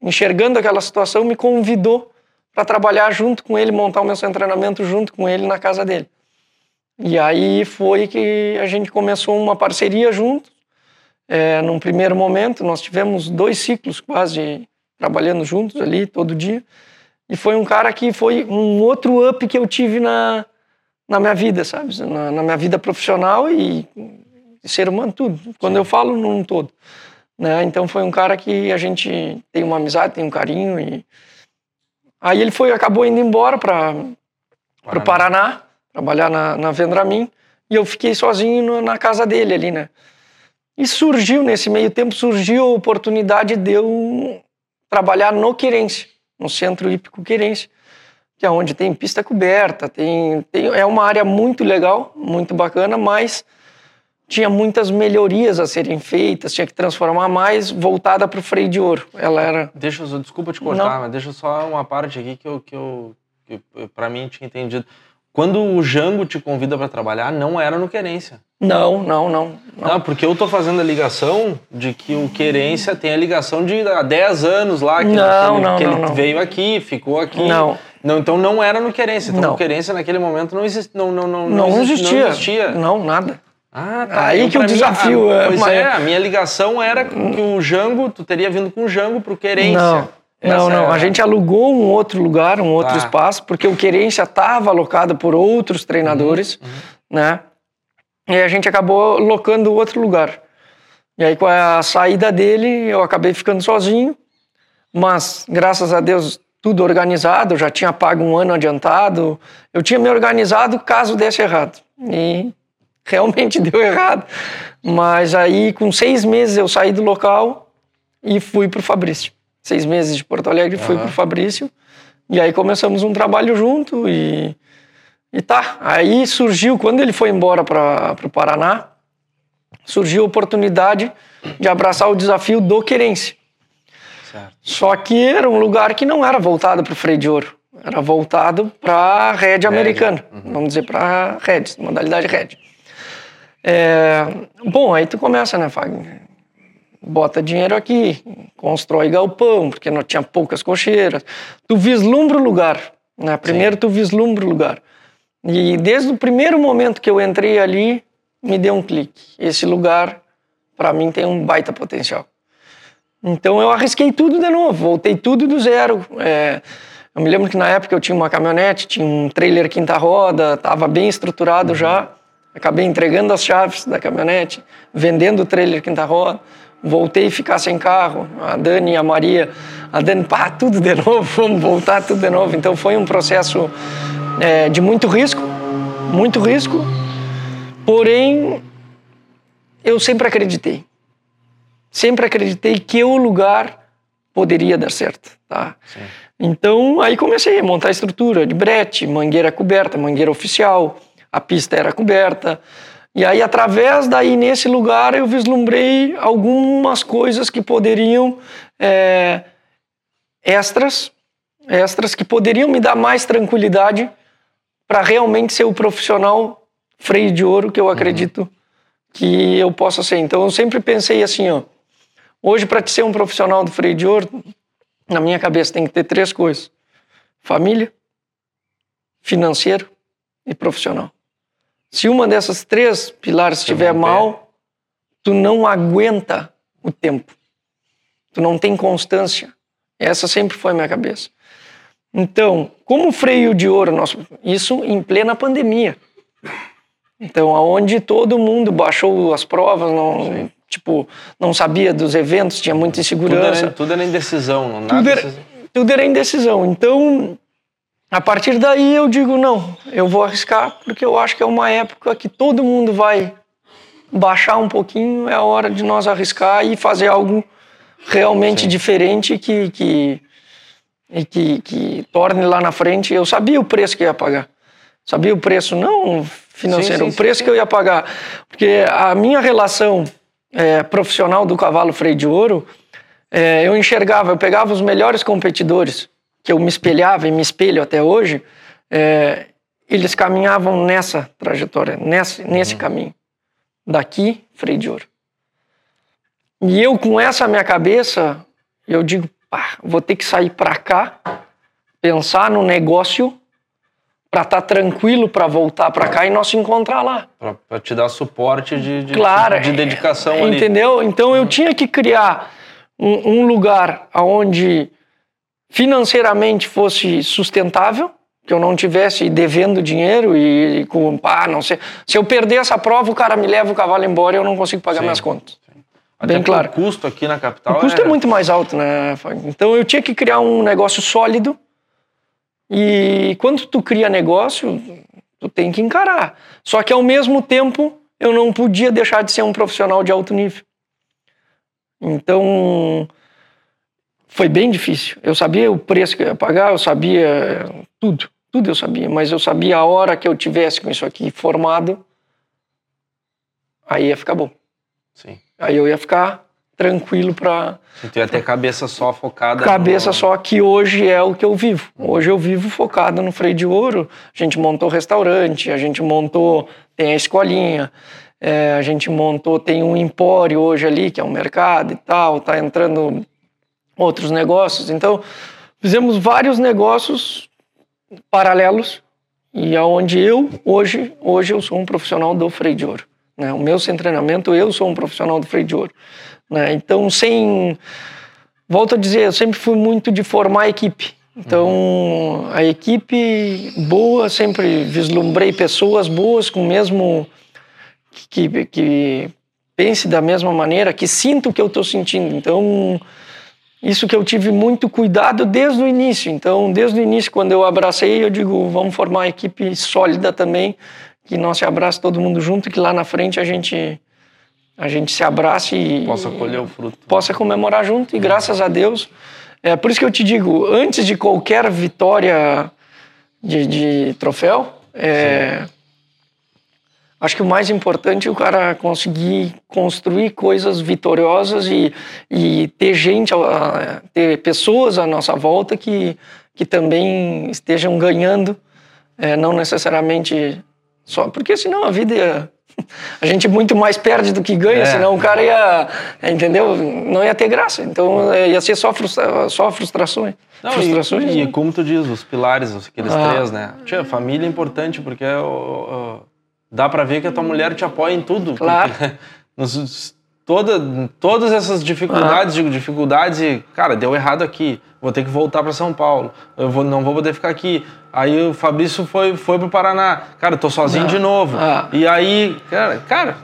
enxergando aquela situação, me convidou para trabalhar junto com ele, montar o meu treinamento junto com ele na casa dele. E aí foi que a gente começou uma parceria juntos. É, num primeiro momento, nós tivemos dois ciclos quase trabalhando juntos ali todo dia. E foi um cara que foi um outro up que eu tive na, na minha vida, sabe? Na, na minha vida profissional e ser humano, tudo. Quando Sim. eu falo, num todo. Né? Então foi um cara que a gente tem uma amizade, tem um carinho e aí ele foi acabou indo embora para o Paraná trabalhar na, na Vendramin e eu fiquei sozinho no, na casa dele ali, né? E surgiu nesse meio tempo surgiu a oportunidade de eu trabalhar no Querência, no Centro Hípico Querência, que é onde tem pista coberta, tem, tem é uma área muito legal, muito bacana, mas tinha muitas melhorias a serem feitas, tinha que transformar mais voltada para o freio de ouro. Ela era. Deixa eu, desculpa te cortar, Não. mas deixa só uma parte aqui que eu, que eu para mim tinha entendido. Quando o Jango te convida para trabalhar, não era no Querência. Não, não, não, não. Não, porque eu tô fazendo a ligação de que o Querência tem a ligação de há 10 anos lá, que, não, ele, não, que ele veio aqui, ficou aqui. Não. não. Então não era no Querência. Então não. o Querência naquele momento não, exist, não, não, não, não, não existia. Não existia. Não, nada. Ah, tá. Aí então, que o desafio mim, é. Pois mas... é, a minha ligação era que o Jango, tu teria vindo com o Jango pro Querência. Não. Essa não, não. É... A gente alugou um outro lugar, um outro tá. espaço, porque o Querência estava alocado por outros treinadores, uhum, uhum. né? E a gente acabou locando outro lugar. E aí, com a saída dele, eu acabei ficando sozinho, mas graças a Deus, tudo organizado, eu já tinha pago um ano adiantado, eu tinha me organizado caso desse errado. E realmente deu errado. Mas aí, com seis meses, eu saí do local e fui para o Fabrício. Seis meses de Porto Alegre, uhum. fui para o Fabrício. E aí começamos um trabalho junto e, e tá. Aí surgiu, quando ele foi embora para o Paraná, surgiu a oportunidade de abraçar o desafio do Querência. Certo. Só que era um lugar que não era voltado para o freio de ouro. Era voltado para a rede americana. Uhum. Vamos dizer, para a rede, modalidade rede. É, bom, aí tu começa, né, Fagner? Bota dinheiro aqui, constrói galpão, porque não tinha poucas cocheiras. Tu vislumbra o lugar, né? Primeiro Sim. tu vislumbra o lugar. E desde o primeiro momento que eu entrei ali, me deu um clique. Esse lugar, para mim, tem um baita potencial. Então eu arrisquei tudo de novo, voltei tudo do zero. É, eu me lembro que na época eu tinha uma caminhonete, tinha um trailer quinta roda, estava bem estruturado uhum. já. Acabei entregando as chaves da caminhonete, vendendo o trailer quinta roda, voltei a ficar sem carro. A Dani e a Maria, a Dani, pá, tudo de novo, vamos voltar tudo de novo. Então foi um processo é, de muito risco, muito risco. Porém, eu sempre acreditei, sempre acreditei que o lugar poderia dar certo, tá? Sim. Então aí comecei a montar a estrutura de brete, mangueira coberta, mangueira oficial a pista era coberta. E aí, através daí, nesse lugar, eu vislumbrei algumas coisas que poderiam, é, extras, extras, que poderiam me dar mais tranquilidade para realmente ser o profissional freio de ouro que eu acredito uhum. que eu possa ser. Então, eu sempre pensei assim, ó, hoje, para ser um profissional do freio de ouro, na minha cabeça tem que ter três coisas: família, financeiro e profissional. Se uma dessas três pilares estiver mal, tu não aguenta o tempo. Tu não tem constância. Essa sempre foi a minha cabeça. Então, como freio de ouro, nosso, isso em plena pandemia. Então, aonde todo mundo baixou as provas, não, tipo, não sabia dos eventos, tinha muita insegurança. Tudo era, tudo era indecisão, não nada. Tudo era, tudo era indecisão. Então, a partir daí eu digo, não, eu vou arriscar porque eu acho que é uma época que todo mundo vai baixar um pouquinho, é a hora de nós arriscar e fazer algo realmente diferente que, que, e que, que torne lá na frente. Eu sabia o preço que ia pagar. Sabia o preço, não financeiro, Sim, sim, o preço sim, que eu ia pagar. Porque a minha relação é, profissional do cavalo freio de ouro, é, eu enxergava, eu pegava os melhores competidores, que eu me espelhava e me espelho até hoje, é, eles caminhavam nessa trajetória, nesse, nesse caminho. Daqui, freio de ouro. E eu, com essa minha cabeça, eu digo, pá, vou ter que sair para cá, pensar no negócio para estar tranquilo para voltar para cá e nós se encontrar lá. Para te dar suporte de, de, Claro, de dedicação ali. Entendeu? Então eu tinha que criar um, um lugar onde financeiramente fosse sustentável, que eu não tivesse devendo dinheiro e, e com, ah, não sei, se eu perder essa prova, o cara me leva o cavalo embora e eu não consigo pagar Sim, minhas contas. Até Bem claro. O custo aqui na capital O custo é... muito mais alto, né? Então eu tinha que criar um negócio sólido e quando tu cria negócio, tu tem que encarar. Só que ao mesmo tempo eu não podia deixar de ser um profissional de alto nível. Então foi bem difícil. Eu sabia o preço que eu ia pagar, eu sabia tudo, tudo eu sabia, mas eu sabia a hora que eu tivesse com isso aqui formado, aí ia ficar bom. Sim. Aí eu ia ficar tranquilo para Tu ia ter cabeça só focada. cabeça no... só que hoje é o que eu vivo. Hoje eu vivo focado no freio de ouro. A gente montou restaurante, a gente montou tem a escolinha, é, a gente montou tem um empório hoje ali que é um mercado e tal. Tá entrando outros negócios. Então fizemos vários negócios paralelos e aonde eu hoje hoje eu sou um profissional do freio de ouro. Né? O meu sem treinamento eu sou um profissional do freio de ouro. Né? Então, sem. Volto a dizer, eu sempre fui muito de formar equipe. Então, a equipe boa, sempre vislumbrei pessoas boas com o mesmo. que, que pense da mesma maneira, que sinta o que eu estou sentindo. Então, isso que eu tive muito cuidado desde o início. Então, desde o início, quando eu abracei, eu digo, vamos formar uma equipe sólida também, que nós se abrace todo mundo junto que lá na frente a gente a gente se abrace e possa colher o fruto, possa comemorar junto e graças a Deus. É por isso que eu te digo antes de qualquer vitória de, de troféu é, acho que o mais importante é o cara conseguir construir coisas vitoriosas e, e ter gente ter pessoas à nossa volta que que também estejam ganhando é, não necessariamente só porque senão a vida ia, a gente muito mais perde do que ganha, é. senão o cara ia, entendeu? Não ia ter graça. Então ia ser só, frustra, só frustrações. Não, frustrações. E, né? e, como tu diz, os pilares, aqueles ah. três, né? Tia, família é importante porque uh, dá para ver que a tua mulher te apoia em tudo. Claro. Nos, toda, todas essas dificuldades, digo, dificuldades e, cara, deu errado aqui, vou ter que voltar para São Paulo, eu vou, não vou poder ficar aqui. Aí o Fabrício foi, foi pro Paraná, cara, tô sozinho Ah. de novo. Ah. E aí, cara, cara,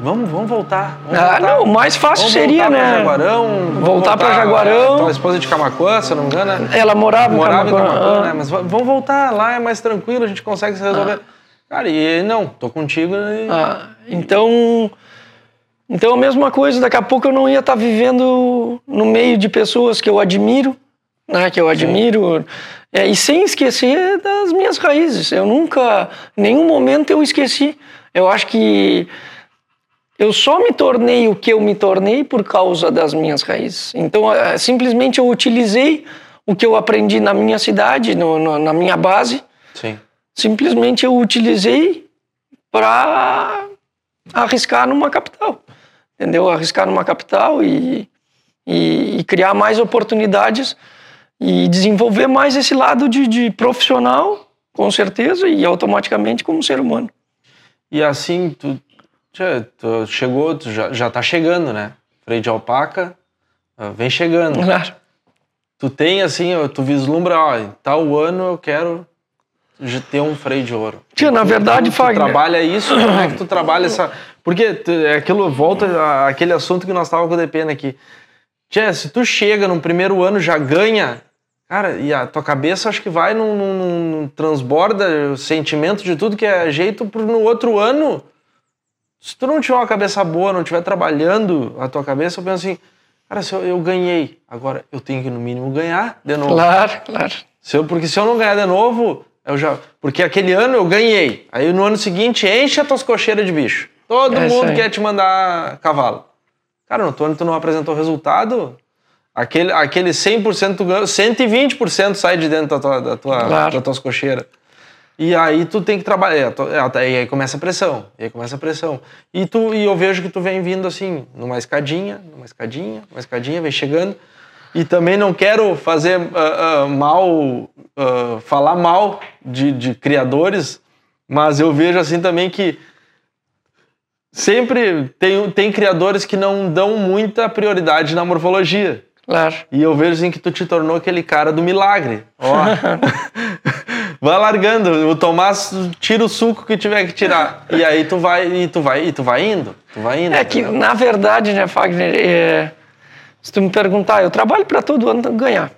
vamos, vamos voltar. Vamos Ah, voltar. não, o mais fácil Vamos seria, voltar pra né? Jaguarão, vamos Voltar pra Jaguarão. Tua esposa de Camacuã, se eu não me engano, né? Ela morava, em Morava em Camaquã. Camacuã, Ah. né? Mas va- vamos voltar, lá é mais tranquilo, a gente consegue se resolver. Cara, e não, tô contigo e... Ah, então, então a mesma coisa, daqui a pouco eu não ia estar vivendo no meio de pessoas que eu admiro, né, que eu admiro, é, e sem esquecer das minhas raízes. Eu nunca, em nenhum momento eu esqueci. Eu acho que eu só me tornei o que eu me tornei por causa das minhas raízes. Então, é, simplesmente eu utilizei o que eu aprendi na minha cidade, no- no- na minha base, Sim. Simplesmente eu utilizei para arriscar numa capital, entendeu? Arriscar numa capital e, e, e criar mais oportunidades e desenvolver mais esse lado de, de profissional, com certeza, e automaticamente como ser humano. E assim, tu, tchê, tu chegou, tu já, já tá chegando, né? Freio de alpaca, ah, vem chegando. Claro. Tu tem assim, tu vislumbra, ó, tal ano eu quero já ter um freio de ouro. Tia, na Tu- verdade, tu, tu Fagner- trabalha isso, como é que tu trabalha essa... Porque tu- é aquilo, volta aquele assunto que nós tava com o DPN aqui. Tia, se tu chega no primeiro ano já ganha, cara, e a tua cabeça acho que vai num, num- num- transborda o sentimento de tudo que é jeito pro no outro ano. Se tu não tiver uma cabeça boa, não estiver trabalhando a tua cabeça, eu penso assim, Cara, se eu, eu ganhei, agora eu tenho que no mínimo ganhar de novo. Claro, claro. Se eu, porque se eu não ganhar de novo, eu já. Porque aquele ano eu ganhei. Aí no ano seguinte enche as tuas cocheiras de bicho. Todo É mundo quer te mandar cavalo. Cara, no outro ano tu não apresentou resultado. Aquele, aquele 100% tu ganhou, 120% sai de dentro da tua, da tua, Claro. das tuas cocheiras. E aí tu tem que trabalhar. é, é, E aí começa a pressão. E aí começa a pressão. E, tu, e eu vejo que tu vem vindo assim, numa escadinha, numa escadinha, uma escadinha, vem chegando. E também não quero fazer ah, ah, mal, ah, falar mal de, de criadores, mas eu vejo assim também que sempre tem, tem criadores que não dão muita prioridade na morfologia. Claro. E eu vejo assim que tu te tornou aquele cara do milagre. Ó. vai largando, o Tomás tira o suco que tiver que tirar. E aí tu vai, e tu vai, e tu vai indo. Tu vai indo. É que, na verdade, né, Fagner, é, se tu me perguntar, eu trabalho para todo ano ganhar.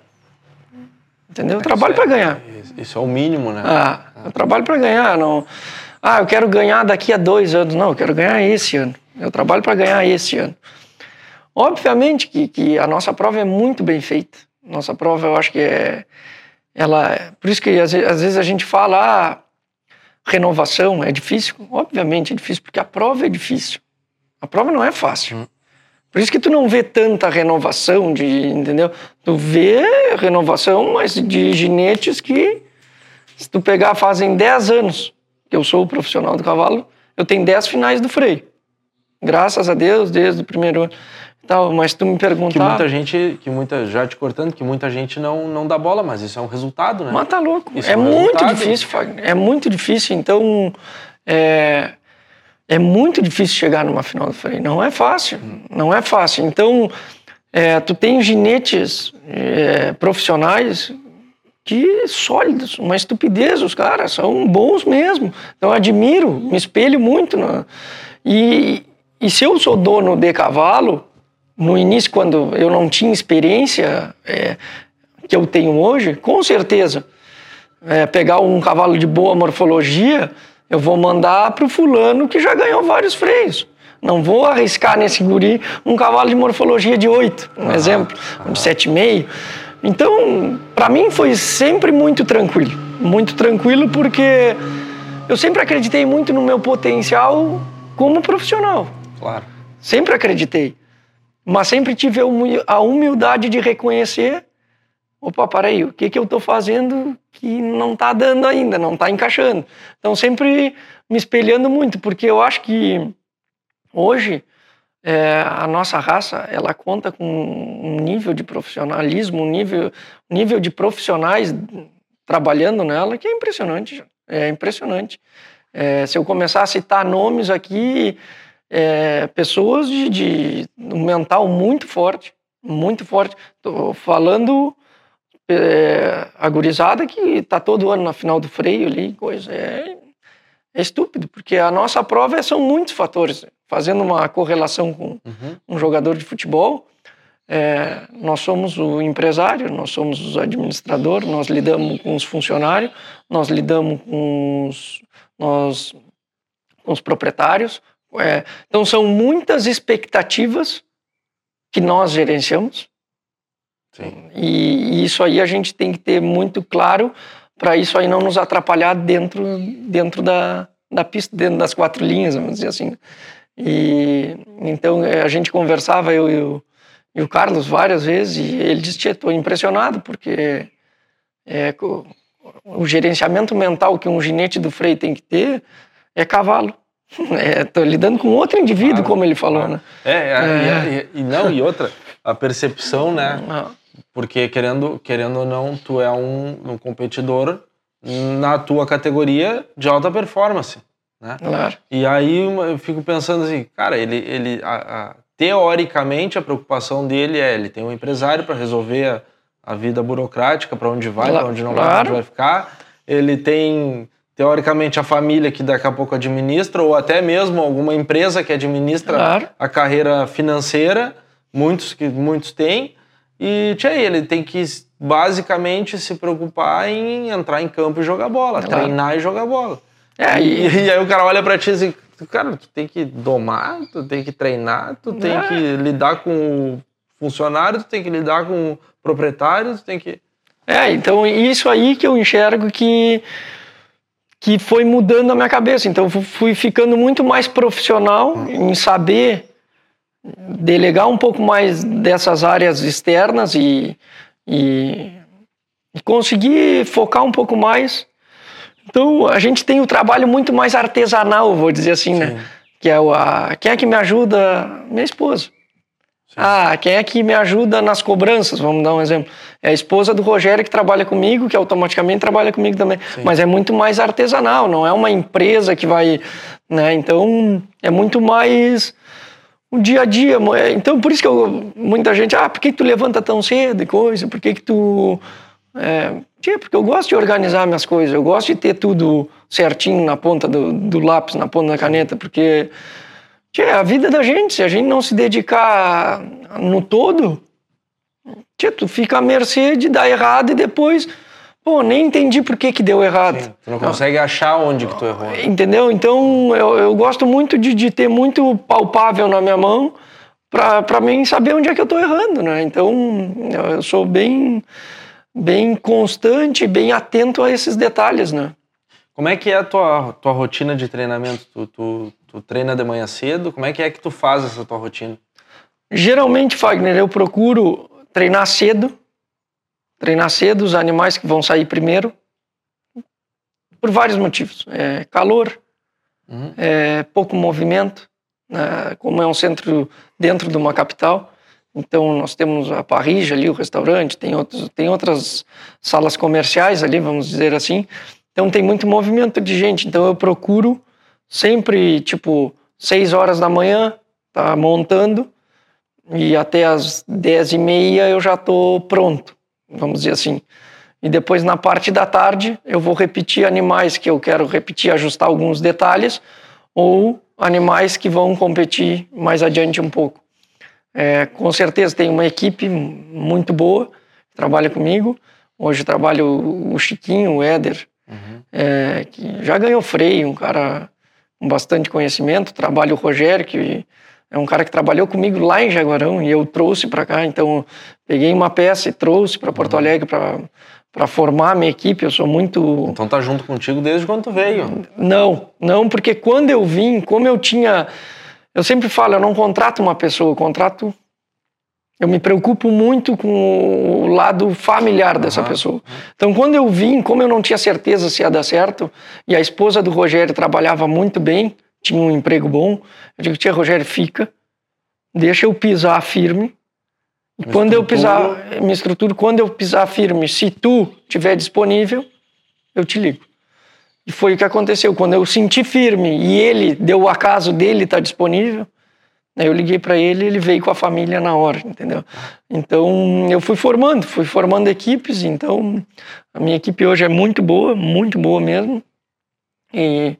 Entendeu? Eu trabalho para ganhar. Isso é o mínimo, né? Ah, eu trabalho para ganhar. Não... Ah, eu quero ganhar daqui a dois anos. Não, eu quero ganhar esse ano. Eu trabalho para ganhar esse ano. Obviamente que, que a nossa prova é muito bem feita. Nossa prova, eu acho que é. Ela, por isso que às às vezes a gente fala, ah, renovação é difícil. Obviamente é difícil, porque a prova é difícil. A prova não é fácil. Por isso que tu não vê tanta renovação de, entendeu? Tu vê renovação, mas de ginetes que se tu pegar fazem 10 anos que eu sou o profissional do cavalo, eu tenho 10 finais do freio. Graças a Deus, desde o primeiro ano. Tal, mas tu me perguntar, Que muita gente, que muita, já te cortando, que muita gente não, não dá bola, mas isso é um resultado, né? Mas tá louco. Isso é é um muito resultado. difícil, Fagner. É muito difícil. Então, é, é muito difícil chegar numa final do freio. Não é fácil. Não é fácil. Então, é, tu tem ginetes é, profissionais que sólidos, uma estupidez os caras, são bons mesmo. Então, admiro, me espelho muito. na- E, e se eu sou dono de cavalo, no início, quando eu não tinha experiência é, que eu tenho hoje, com certeza, é, pegar um cavalo de boa morfologia, eu vou mandar para o fulano que já ganhou vários freios. Não vou arriscar nesse guri um cavalo de morfologia de 8, um exemplo, um de 7,5. Então, para mim foi sempre muito tranquilo. Muito tranquilo porque eu sempre acreditei muito no meu potencial como profissional. Claro. Sempre acreditei. Mas sempre tive a humildade de reconhecer: opa, peraí, o que, que eu estou fazendo que não está dando ainda, não está encaixando. Então, sempre me espelhando muito, porque eu acho que hoje é, a nossa raça ela conta com um nível de profissionalismo, um nível, nível de profissionais trabalhando nela que é impressionante. É impressionante. É, se eu começar a citar nomes aqui, é, pessoas de, de um mental muito forte, muito forte. Tô falando é, a gurizada que está todo ano na final do freio ali, coisa. É, é estúpido, porque a nossa prova é- são muitos fatores. Fazendo uma correlação com um jogador de futebol, é, nós somos o empresário, nós somos o administrador, nós lidamos com os funcionários, nós lidamos com os, nós, com os proprietários. é, então, são muitas expectativas que nós gerenciamos. E, e isso aí a gente tem que ter muito claro para isso aí não nos atrapalhar dentro, dentro da, da pista, dentro das quatro linhas, vamos dizer assim. E então eh, a gente conversava, eu e o, e o Carlos, várias vezes, e ele disse: Estou impressionado, porque é, co- o gerenciamento mental que um ginete do freio tem que ter é cavalo. Estou lidando com outro indivíduo, Claro, como ele falou, claro. né? É, é, E, e não, e outra, a percepção, né? Ah, Porque querendo, querendo ou não, tu é um, um competidor na tua categoria de alta performance, né? claro. E aí eu fico pensando assim, cara, ele, ele a- a- teoricamente a preocupação dele é ele tem um empresário para resolver a, a vida burocrática, para onde vai, Claro, para onde não vai, claro. onde vai ficar. Ele tem teoricamente a família que daqui a pouco administra ou até mesmo alguma empresa que administra Claro. a carreira financeira, muitos que muitos têm. E tchê, ele tem que basicamente se preocupar em entrar em campo e jogar bola, Claro. treinar e jogar bola. É, E, e, aí o cara olha pra ti e diz, cara, tu tem que domar, tu tem que treinar, tu tem É. que lidar com o funcionário, tu tem que lidar com o proprietário, tu tem que. É, então isso aí que eu enxergo que que foi mudando a minha cabeça. Então fui ficando muito mais profissional em saber delegar um pouco mais dessas áreas externas e, e, e conseguir focar um pouco mais. Então a gente tem o trabalho muito mais artesanal, vou dizer assim, né? Sim. né? Que é o a, quem é que me ajuda? Minha esposa. Ah, quem é que me ajuda nas cobranças? Vamos dar um exemplo. É a esposa do Rogério que trabalha comigo, que automaticamente trabalha comigo também. Sim. Mas é muito mais artesanal, não é uma empresa que vai. Né? Então, é muito mais o dia a dia. Então, por isso que eu, muita gente, ah, por que, tu levanta tão cedo e coisa? Por que, que tu. É, porque eu gosto de organizar minhas coisas, eu gosto de ter tudo certinho na ponta do, do lápis, na ponta da caneta, porque é a vida da gente. Se a gente não se dedicar no todo, tu fica à mercê de dar errado e depois, pô, nem entendi por que, que deu errado. Sim, tu não consegue achar onde que tu errou. Entendeu? Então eu, eu gosto muito de, de ter muito palpável na minha mão para mim saber onde é que eu estou errando, né? Então eu sou bem bem constante, bem atento a esses detalhes, né? Como é que é a tua, tua rotina de treinamento? Tu, tu, Tu treina de manhã cedo? Como é que é que tu faz essa tua rotina? Geralmente, Fagner, eu procuro treinar cedo. Treinar cedo os animais que vão sair primeiro. Por vários motivos. É calor, uhum. é pouco movimento. Né? Como é um centro dentro de uma capital. Então, nós temos a parrija ali, o restaurante, tem, outros, tem outras salas comerciais ali, vamos dizer assim. Então, tem muito movimento de gente. Então, eu procuro sempre, tipo, 6 horas da manhã, tá montando, e até as 10 e meia eu já tô pronto, vamos dizer assim. E depois, na parte da tarde, eu vou repetir animais que eu quero repetir, ajustar alguns detalhes, ou animais que vão competir mais adiante um pouco. É, com certeza tem uma equipe muito boa que trabalha comigo. Hoje trabalho o Chiquinho, o Éder, uhum. é, que já ganhou freio, um cara com bastante conhecimento. Trabalho o Rogério, que é um cara que trabalhou comigo lá em Jaguarão e eu trouxe para cá. Então, peguei uma peça e trouxe para Porto uhum. Alegre para para formar a minha equipe. Eu sou muito. Então tá junto contigo desde quando tu veio? Não, não, porque quando eu vim, como eu tinha. Eu sempre falo, eu não contrato uma pessoa, eu contrato eu me preocupo muito com o lado familiar dessa uhum. pessoa. Então, quando eu vim, como eu não tinha certeza se ia dar certo, e a esposa do Rogério trabalhava muito bem, tinha um emprego bom, eu digo, tia Rogério, fica, deixa eu pisar firme. E me quando eu pisar, me estruturo, quando eu pisar firme, se tu estiver disponível, eu te ligo. E foi o que aconteceu. Quando eu senti firme e ele deu o acaso dele estar tá disponível, Aí eu liguei para ele, ele veio com a família na hora, entendeu? Então eu fui formando, fui formando equipes. Então a minha equipe hoje é muito boa, muito boa mesmo. E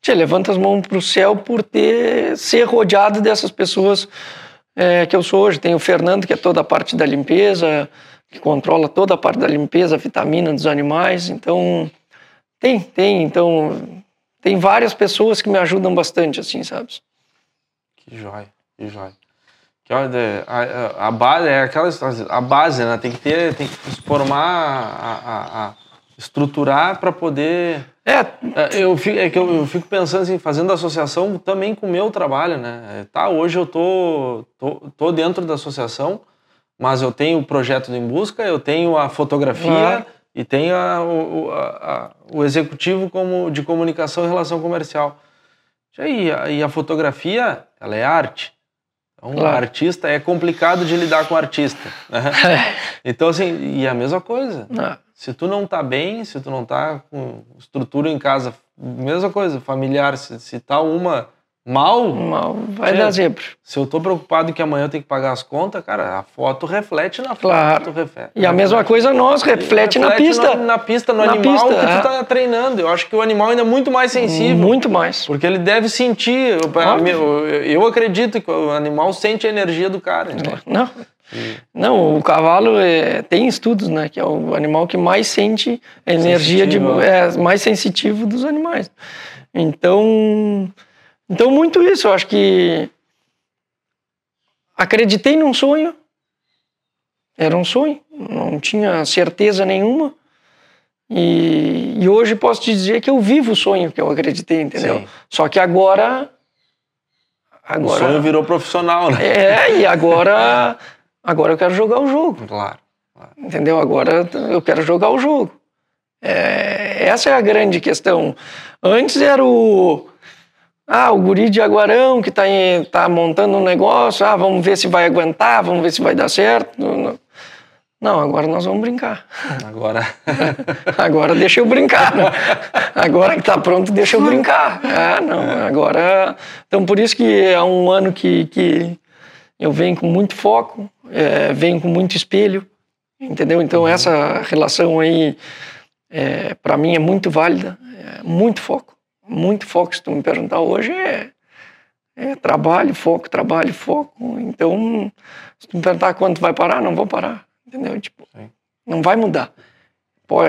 tia, levanta as mãos para o céu por ter ser rodeado dessas pessoas é, que eu sou hoje. Tem o Fernando que é toda a parte da limpeza, que controla toda a parte da limpeza, a vitamina dos animais. Então tem, tem, então tem várias pessoas que me ajudam bastante, assim, sabe? Que joia. Que joia. Que olha, a, a, base é aquela a base, né? Tem que ter, tem que formar, a, a, a estruturar para poder. É. é. Eu fico, é que eu, eu, fico pensando assim, fazendo associação também com o meu trabalho, né? É, tá, hoje eu tô, tô, tô dentro da associação, mas eu tenho o projeto Em Busca, eu tenho a fotografia ah. e tenho a, o, a, o executivo como de comunicação e relação comercial. E a, e a fotografia, ela é arte. Então, claro. artista é complicado de lidar com artista. Né? então, assim, e a mesma coisa. Ah. Se tu não tá bem, se tu não tá com estrutura em casa, mesma coisa, familiar, se, se tá uma Mal? Mal, vai dar zebra. Se eu tô preocupado que amanhã eu tenho que pagar as contas, cara, a foto reflete na claro. foto. Reflete. E a mesma coisa nós, reflete, reflete na pista. Na, na pista, no na animal pista, que é. tu tá treinando. Eu acho que o animal ainda é muito mais sensível. Muito mais. Porque ele deve sentir. Eu, eu acredito que o animal sente a energia do cara. Né? Não. Não, o cavalo é, tem estudos, né? Que é o animal que mais sente a energia sensitivo. de. É mais sensitivo dos animais. Então então, muito isso. Eu acho que acreditei num sonho Era um sonho, não tinha certeza nenhuma. E, e hoje posso te dizer que eu vivo o sonho que eu acreditei, entendeu? Sim. Só que agora. O agora sonho virou profissional, né? É, e agora. Agora eu quero jogar o jogo. Claro. Entendeu? Agora eu quero jogar o jogo. É, essa é a grande questão. Antes era o. Ah, o guri de Aguarão que está tá montando um negócio. Ah, vamos ver se vai aguentar, vamos ver se vai dar certo. Não, não agora nós vamos brincar. Agora. Agora deixa eu brincar. né? Agora que está pronto, deixa eu brincar. Ah, não, agora. Então, por isso que há um ano que, que eu venho com muito foco, é, venho com muito espelho, entendeu? Então, essa relação aí, é, para mim, é muito válida, é muito foco. Muito foco, se tu me perguntar hoje, é, é trabalho, foco, trabalho, foco. Então, se tu me perguntar quando vai parar, não vou parar, entendeu? Tipo, Sim. não vai mudar. Po-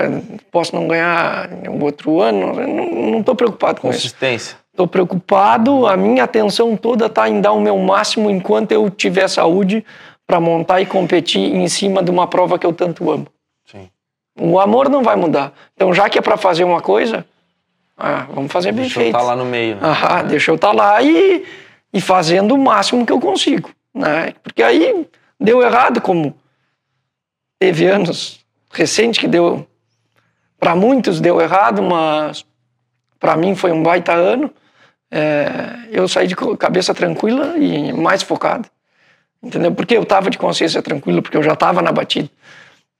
Posso não ganhar um outro ano, não estou preocupado com isso. Consistência. Estou preocupado, a minha atenção toda está em dar o meu máximo enquanto eu tiver saúde para montar e competir em cima de uma prova que eu tanto amo. Sim. O amor não vai mudar. Então, já que é para fazer uma coisa, ah, vamos fazer bem Deixa eu feito. estar lá no meio, né? Ah, deixa eu estar lá e, e fazendo o máximo que eu consigo. Né? Porque aí deu errado, como teve anos recente que deu. Para muitos deu errado, mas para mim foi um baita ano. É, eu saí de cabeça tranquila e mais focado. Entendeu? Porque eu estava de consciência tranquila, porque eu já estava na batida.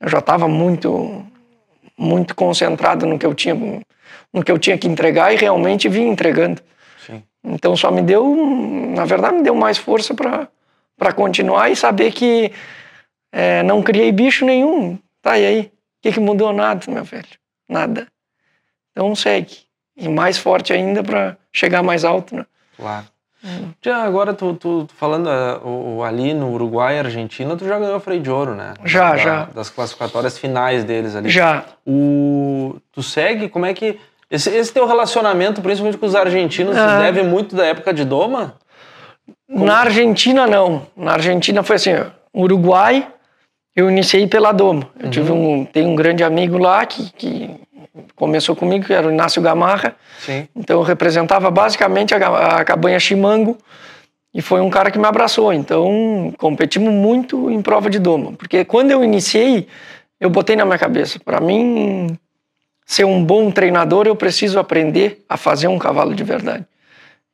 Eu já estava muito muito concentrado no que eu tinha no que eu tinha que entregar e realmente vim entregando. Sim. Então só me deu, na verdade, me deu mais força para continuar e saber que é, não criei bicho nenhum. Tá, e aí? O que, que mudou? Nada, meu velho. Nada. Então segue. E mais forte ainda para chegar mais alto, né? Claro. Já agora, tu, tu, tu falando o ali no Uruguai e Argentina, tu já ganhou freio de ouro, né? Já, Da- já. Das classificatórias finais deles ali. Já. O, tu segue? Como é que. Esse, esse teu relacionamento, principalmente com os argentinos, se Ah. deve muito da época de Doma? Na Argentina, não. Na Argentina foi assim, Uruguai, eu iniciei pela Doma. Eu tive um, tenho um grande amigo lá que, que começou comigo, que era o Inácio Gamarra. Sim. Então eu representava basicamente a, a cabanha Chimango e foi um cara que me abraçou. Então competimos muito em prova de doma, porque quando eu iniciei, eu botei na minha cabeça, para mim ser um bom treinador, eu preciso aprender a fazer um cavalo de verdade.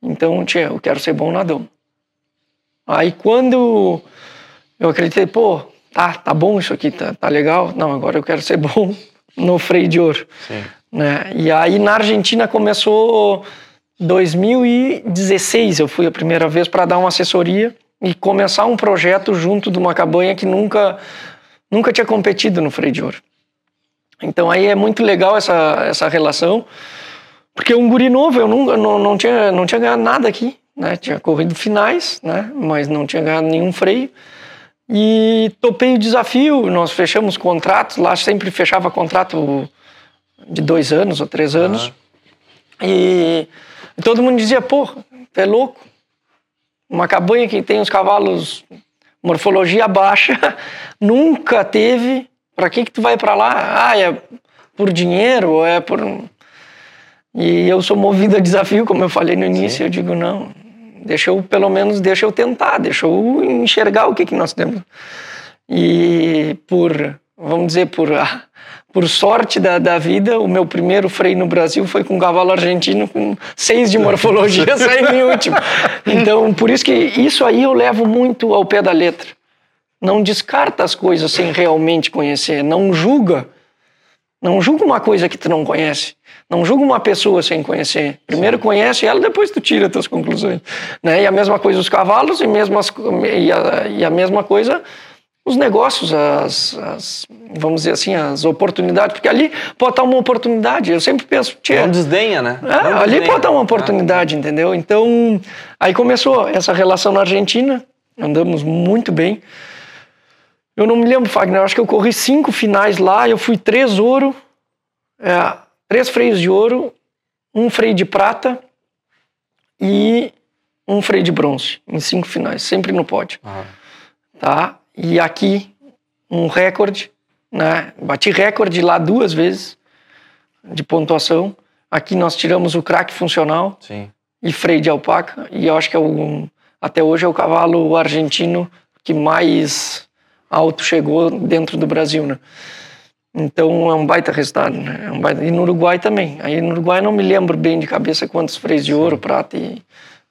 Então, tia, eu quero ser bom na doma. Aí quando eu acreditei, pô, tá, tá bom isso aqui, tá, tá legal. Não, agora eu quero ser bom no freio de ouro Sim. né? E aí na Argentina começou 2016, eu fui a primeira vez para dar uma assessoria e começar um projeto junto de uma cabanha que nunca nunca tinha competido no freio de ouro. Então aí é muito legal essa essa relação, porque um guri novo, eu nunca não, não tinha não tinha ganhado nada aqui, né? Tinha corrido finais, né? Mas não tinha ganhado nenhum freio. E topei o desafio, nós fechamos contratos, lá sempre fechava contrato de dois anos ou três anos. E, e todo mundo dizia, pô, tu é louco. Uma cabanha que tem os cavalos morfologia baixa, nunca teve. Para que que tu vai para lá? Ah, é por dinheiro é por E eu sou movido a desafio, como eu falei no início, eu digo não, deixa eu pelo menos deixa eu tentar, deixa eu enxergar o que que nós temos. E por, vamos dizer, por por sorte da, da vida, o meu primeiro freio no Brasil foi com um cavalo argentino com seis de morfologia saindo em último. Então, por isso que isso aí eu levo muito ao pé da letra. Não descarta as coisas sem realmente conhecer. Não julga. Não julga uma coisa que tu não conhece. Não julga uma pessoa sem conhecer. Primeiro conhece ela, depois tu tira as tuas conclusões. Né? E a mesma coisa os cavalos e, mesmas, e, a, e a mesma coisa os negócios, as, as, vamos dizer assim, as oportunidades, porque ali pode estar uma oportunidade. Eu sempre penso, tia, Não desdenha, né? é, Não ali desdenha. pode estar uma oportunidade, entendeu? Então, aí começou essa relação na Argentina, andamos muito bem. Eu não me lembro, Fagner, eu acho que eu corri cinco finais lá, eu fui três ouro, é, três freios de ouro, um freio de prata e um freio de bronze, em cinco finais, sempre no pódio Aham. tá? E aqui um recorde, né? Bati recorde lá duas vezes de pontuação. Aqui nós tiramos o craque funcional Sim. e freio de alpaca. E eu acho que é o, até hoje é o cavalo argentino que mais alto chegou dentro do Brasil, né? Então é um baita resultado, né? É um baita... E no Uruguai também. Aí no Uruguai não me lembro bem de cabeça quantos freios de ouro, prata e,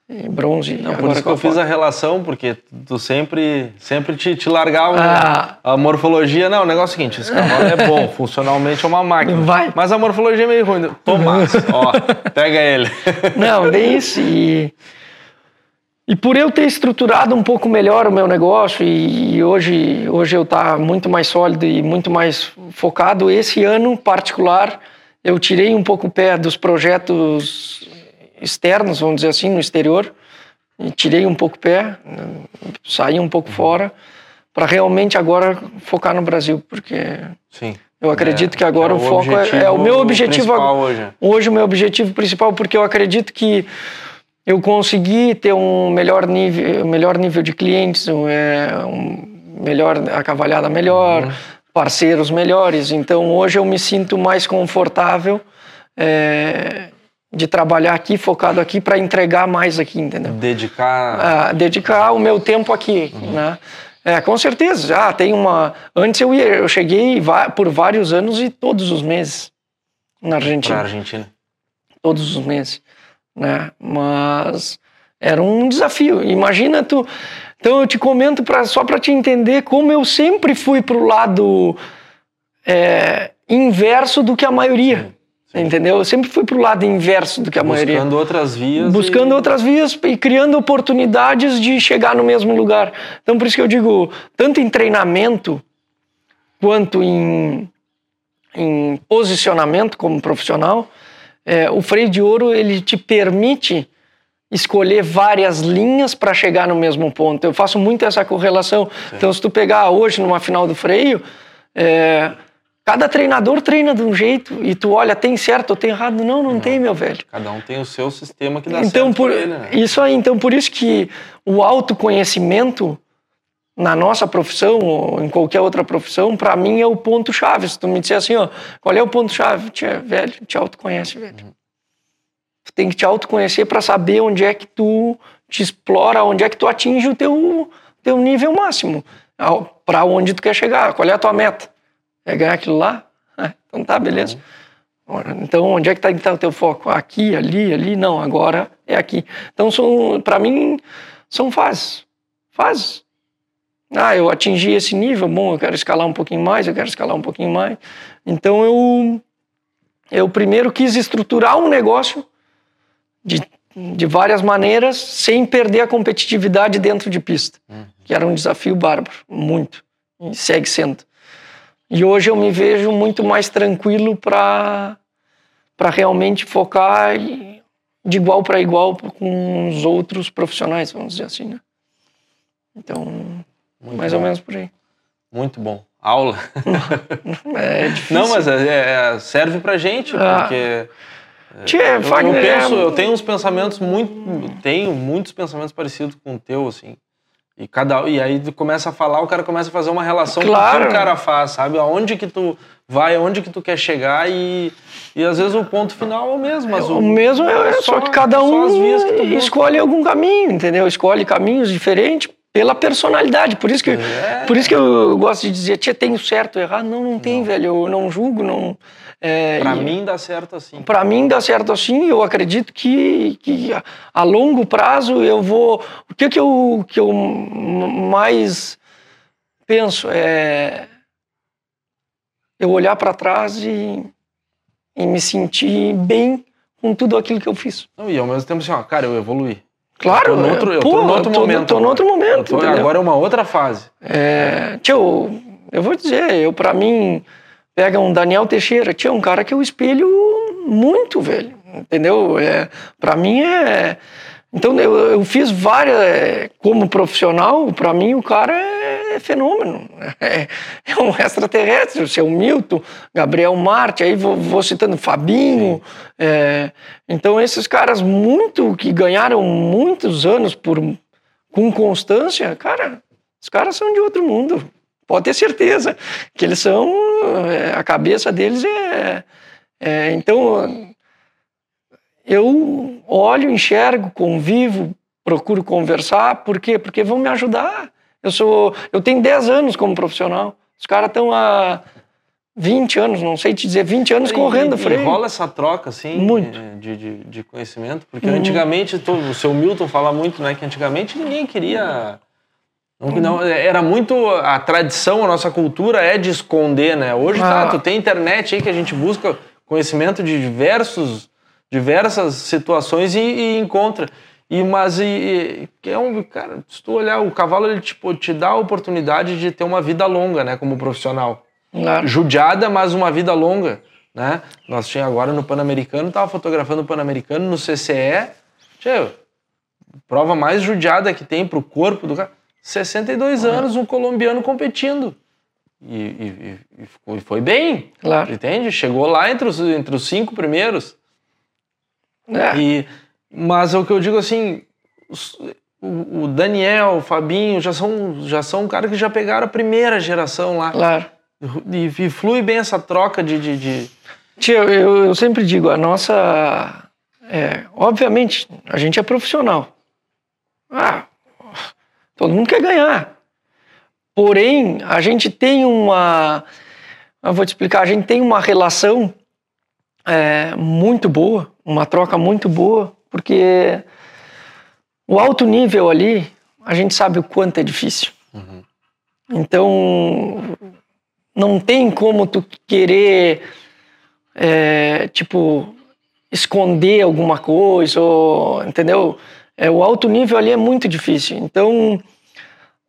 e bronze. Não, por isso que eu fiz a relação, porque tu sempre, sempre te, te largava Ah. a morfologia. Não, o negócio é o seguinte: esse cavalo é bom, funcionalmente é uma máquina. Vai. Mas a morfologia é meio ruim. Tomás, ó, pega ele. Não, bem isso. E, e por eu ter estruturado um pouco melhor o meu negócio e, e hoje, hoje eu estar muito mais sólido e muito mais focado, esse ano particular eu tirei um pouco o pé dos projetos externos, vamos dizer assim, no exterior, e tirei um pouco o pé, saí um pouco fora, para realmente agora focar no Brasil, porque Sim. eu acredito É, que agora é o foco é, é o meu objetivo hoje. Hoje o meu objetivo principal, porque eu acredito que eu consegui ter um melhor nível, melhor nível de clientes, um, é, um melhor a cavalhada melhor, Uhum. parceiros melhores. Então hoje eu me sinto mais confortável é, de trabalhar aqui, focado aqui, para entregar mais aqui, entendeu? Dedicar. a dedicar o meu tempo aqui, Uhum. né? É, com certeza, já tem uma... Antes eu ia, eu cheguei por vários anos e todos os meses na Argentina, Argentina. todos os meses, né? Mas era um desafio. Imagina tu... Então eu te comento pra, só para te entender como eu sempre fui pro lado é, inverso do que a maioria, entendeu? Eu sempre fui pro lado inverso do que a maioria Buscando outras vias. buscando e... outras vias e criando oportunidades de chegar no mesmo lugar. Então, por isso que eu digo, tanto em treinamento quanto em, em posicionamento como profissional, é, o freio de ouro ele te permite escolher várias linhas para chegar no mesmo ponto. Eu faço muito essa correlação. Então, se tu pegar hoje numa final do freio, é, cada treinador treina de um jeito e tu olha, tem certo ou tem errado? Não, não, tem, meu velho. Cada um tem o seu sistema que dá Então, certo por, ele, né? isso aí, então por isso que o autoconhecimento na nossa profissão ou em qualquer outra profissão, para mim é o ponto chave. Se tu me disser assim, ó, qual é o ponto chave? Tia, velho, te autoconhece, velho. Tu tem que te autoconhecer para saber onde é que tu te explora, onde é que tu atinge o teu teu nível máximo, para onde tu quer chegar, qual é a tua meta? É ganhar aquilo lá? Ah, então tá, beleza. Ora, Então, onde é que está tá o teu foco? Aqui, ali, ali? Não, agora é aqui. Então, são, para mim, são fases. Fases. Ah, eu atingi esse nível, bom, eu quero escalar um pouquinho mais, eu quero escalar um pouquinho mais. Então, eu, eu primeiro quis estruturar um negócio de, de várias maneiras, sem perder a competitividade dentro de pista, que era um desafio bárbaro, muito, e segue sendo. E hoje eu me vejo muito mais tranquilo para realmente focar de igual para igual com os outros profissionais, vamos dizer assim, né? Então, Muito mais bom. ou menos por aí. Muito bom. Aula. É difícil. Não, mas é- é- serve pra gente, Ah. porque. Tchê, Eu, eu Fagner, é- penso, eu tenho uns pensamentos muito. Tenho muitos pensamentos parecidos com o teu, assim. E, cada, e aí tu começa a falar, o cara começa a fazer uma relação com o Claro. que o cara faz, sabe? Aonde que tu vai, aonde que tu quer chegar e, e às vezes o ponto final é o mesmo. Mas O mesmo é, só, que cada só vias que tu um escolhe algum caminho, entendeu? Escolhe caminhos diferentes pela personalidade. Por isso que, É. por isso que eu gosto de dizer, tia, tem certo ou errado? Não, não tem, velho. Eu não julgo, não. É, Pra e- mim dá certo assim. Para mim dá certo assim, eu acredito que, que a, a longo prazo eu vou. O que, que, eu, que eu mais penso é eu olhar para trás e, e me sentir bem com tudo aquilo que eu fiz. Não, e ao mesmo tempo assim, ó, cara, eu evoluí. Claro, eu tô outro, eu pô, tô outro tô, momento. Tô outro momento. Eu tô- agora é uma outra fase. É, tio, eu vou dizer, eu para mim, pega um Daniel Teixeira, tio, é um cara que eu espelho muito, velho, entendeu? É, para mim é... Então eu, eu fiz várias, como profissional, para mim o cara é fenômeno, é, é um extraterrestre, o seu Milton, Gabriel Marte, aí vou, vou citando Fabinho, é, então esses caras muito, que ganharam muitos anos por, com constância, cara, os caras são de outro mundo. Pode ter certeza que eles são. é, A cabeça deles é. é, então, eu olho, enxergo, convivo, procuro conversar. Por quê? Porque vão me ajudar. Eu, sou, eu tenho 10 anos como profissional. Os caras estão há 20 anos, não sei te dizer, 20 anos correndo e, freio. E rola essa troca, assim, Muito. De, de, de conhecimento. Porque antigamente, todo, o seu Milton fala muito, né? Que antigamente ninguém queria... Não, não, era muito... A tradição, a nossa cultura é de esconder, né? Hoje, tá, Ah. tu tem internet aí que a gente busca conhecimento de diversos, diversas situações e, e encontra. E, mas e, e- é um, cara, se tu olhar, o cavalo ele tipo, te dá a oportunidade de ter uma vida longa, né, como profissional Claro. judiada, mas uma vida longa, né? Nós tinha agora no Pan-Americano, tava fotografando o Pan-Americano no CCE, tchê, prova mais judiada que tem pro corpo do cara, 62 anos, um colombiano competindo. E, e- e foi bem, Claro. entende? Chegou lá entre os, entre os cinco primeiros. É. E, mas é o que eu digo assim, o Daniel, o Fabinho, já são, já são caras que já pegaram a primeira geração lá. Claro. E, e flui bem essa troca de. de, de- Tia, eu, eu sempre digo, a nossa. é, obviamente, a gente é profissional. Ah, todo mundo quer ganhar. Porém, a gente tem uma. Eu vou te explicar, a gente tem uma relação é, muito boa, uma troca muito boa, porque o alto nível ali, a gente sabe o quanto é difícil. Então, não tem como tu querer é, tipo, esconder alguma coisa, ou, entendeu? É, o alto nível ali é muito difícil. Então,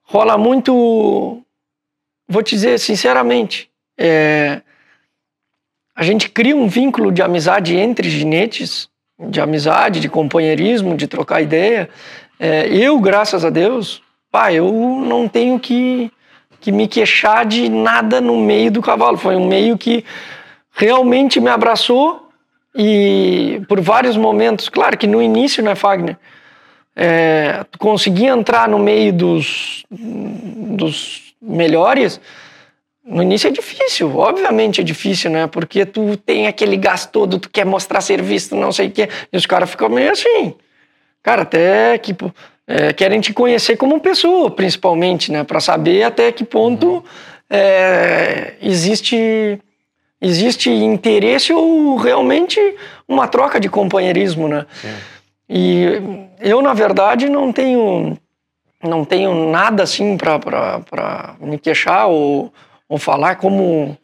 rola muito. Vou te dizer sinceramente, é, a gente cria um vínculo de amizade entre ginetes, de amizade, de companheirismo, de trocar ideia. É, eu, graças a Deus, pá, eu não tenho que, que me queixar de nada no meio do cavalo. Foi um meio que realmente me abraçou e por vários momentos, claro que no início, né, Fagner? É, tu conseguia entrar no meio dos, dos melhores, no início é difícil, obviamente é difícil, né? Porque tu tem aquele gasto todo, tu quer mostrar serviço, não sei o quê, e os caras ficam meio assim. Cara, até que é, querem te conhecer como pessoa, principalmente, né? Para saber até que ponto é, existe existe interesse ou realmente uma troca de companheirismo, né? E eu, na verdade, não tenho não tenho nada assim para me queixar ou, ou falar como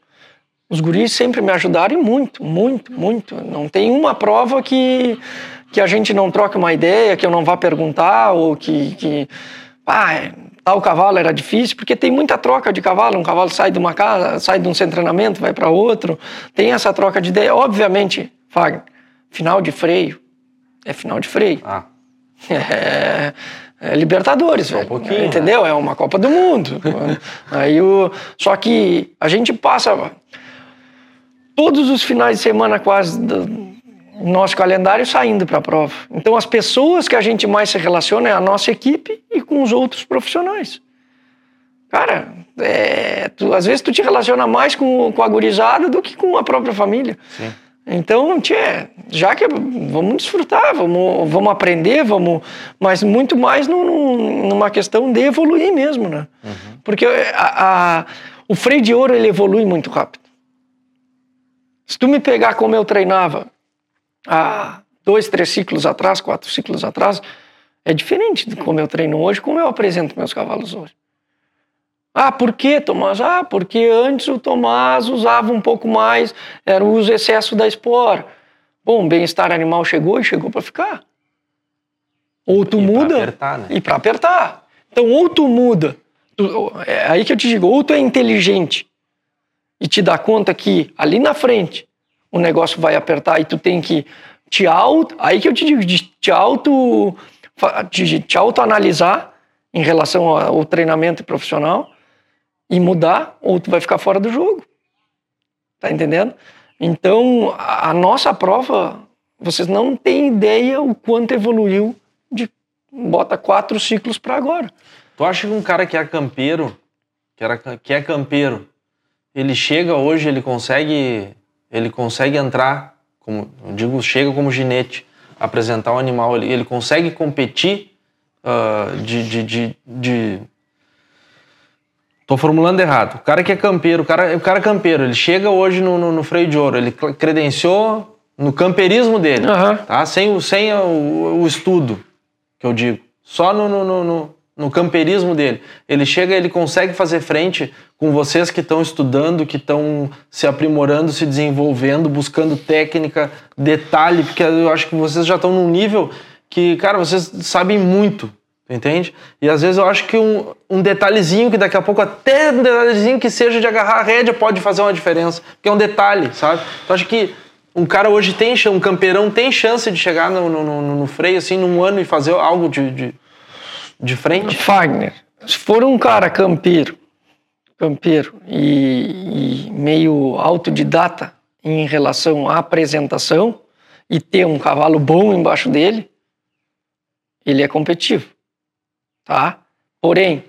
os guris sempre me ajudaram muito, muito, muito. Não tem uma prova que, que a gente não troque uma ideia, que eu não vá perguntar ou que, que ah, tal cavalo era difícil, porque tem muita troca de cavalo. Um cavalo sai de uma casa, sai de um centro de treinamento, vai para outro. Tem essa troca de ideia. Obviamente, Fagner, final de freio é final de freio. Ah, É, é Libertadores, velho. pouquinho, entendeu? É uma Copa do Mundo. Aí o, só que a gente passa todos os finais de semana quase do nosso calendário saindo para a prova. Então as pessoas que a gente mais se relaciona é a nossa equipe e com os outros profissionais. Cara, é, tu- às vezes tu te relaciona mais com, com a gurizada do que com a própria família. sim. Então, tchê, já que vamos desfrutar, vamos, vamos aprender, vamos, mas muito mais no- numa questão de evoluir mesmo, né? Porque a- a- o freio de ouro ele evolui muito rápido. Se tu me pegar como eu treinava há dois, três ciclos atrás, quatro ciclos atrás, é diferente de como eu treino hoje, como eu apresento meus cavalos hoje. Ah, por que, Tomás? Ah, porque antes o Tomás usava um pouco mais, era o uso excesso da espora. Bom, o bem-estar animal chegou e chegou para ficar. Ou tu E pra muda apertar, né? e para apertar. Então, ou tu muda, tu- é aí que eu te digo, ou tu é inteligente e te dá conta que ali na frente o negócio vai apertar e tu tem que te auto, aí que eu te digo, de te auto, de te autoanalisar em relação ao treinamento profissional e mudar, ou tu vai ficar fora do jogo. Tá entendendo? Então, a nossa prova, vocês não têm ideia o quanto evoluiu de bota quatro ciclos para agora. Tu acha que um cara que é campeiro, que, era, que é campeiro, ele chega hoje, ele consegue, ele consegue entrar, como eu digo, chega como ginete, apresentar o um animal, ele, ele consegue competir uh, de, de, de, de Tô formulando errado. O cara que é campeiro, o cara, o cara é campeiro, ele chega hoje no, no, no freio de ouro, ele credenciou no camperismo dele, uhum. tá? Sem, sem o, o, estudo, que eu digo. Só no, no, no, no camperismo dele. Ele chega, ele consegue fazer frente com vocês que estão estudando, que estão se aprimorando, se desenvolvendo, buscando técnica, detalhe, porque eu acho que vocês já estão num nível que, cara, vocês sabem muito entende? E às vezes eu acho que um, um detalhezinho, que daqui a pouco até um detalhezinho que seja de agarrar a rédea pode fazer uma diferença, porque é um detalhe, sabe? Então acho que um cara hoje tem, um campeirão tem chance de chegar no, no, no, no freio assim num ano e fazer algo de, de, de frente? Fagner, se for um cara campeiro, campeiro e, e meio autodidata em relação à apresentação e ter um cavalo bom embaixo dele, ele é competitivo tá? Porém,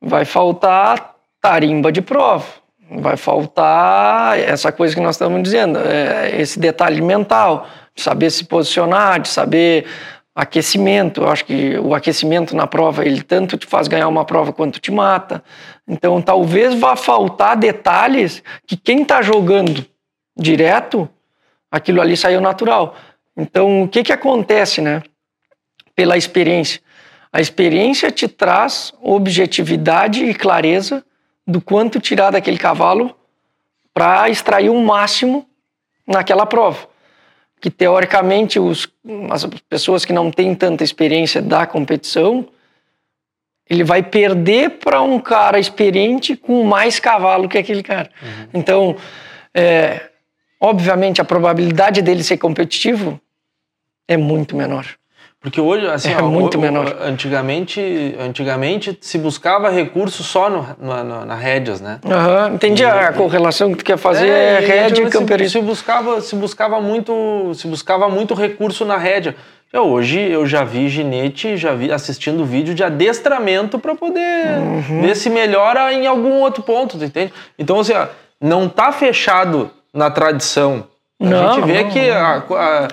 vai faltar tarimba de prova, vai faltar essa coisa que nós estamos dizendo, é, esse detalhe mental, de saber se posicionar, de saber aquecimento. Eu acho que o aquecimento na prova ele tanto te faz ganhar uma prova quanto te mata. Então, talvez vá faltar detalhes que quem está jogando direto, aquilo ali saiu natural. Então, o que que acontece, né? Pela experiência, a experiência te traz objetividade e clareza do quanto tirar daquele cavalo para extrair o um máximo naquela prova. Que teoricamente os, as pessoas que não têm tanta experiência da competição, ele vai perder para um cara experiente com mais cavalo que aquele cara. Uhum. Então, é, obviamente, a probabilidade dele ser competitivo é muito menor. Porque hoje, assim, é ó, muito o, menor. Antigamente, antigamente se buscava recurso só no, no, na rédeas, né? Uhum, entendi e, a correlação que tu quer fazer é, é rédea e camperismo. Se, se, buscava, se buscava muito, se buscava muito recurso na rédea. Eu, hoje eu já vi ginete, já vi assistindo vídeo de adestramento para poder uhum. ver se melhora em algum outro ponto, tu entende? Então, assim, ó, não tá fechado na tradição a não, gente vê não, que a, a,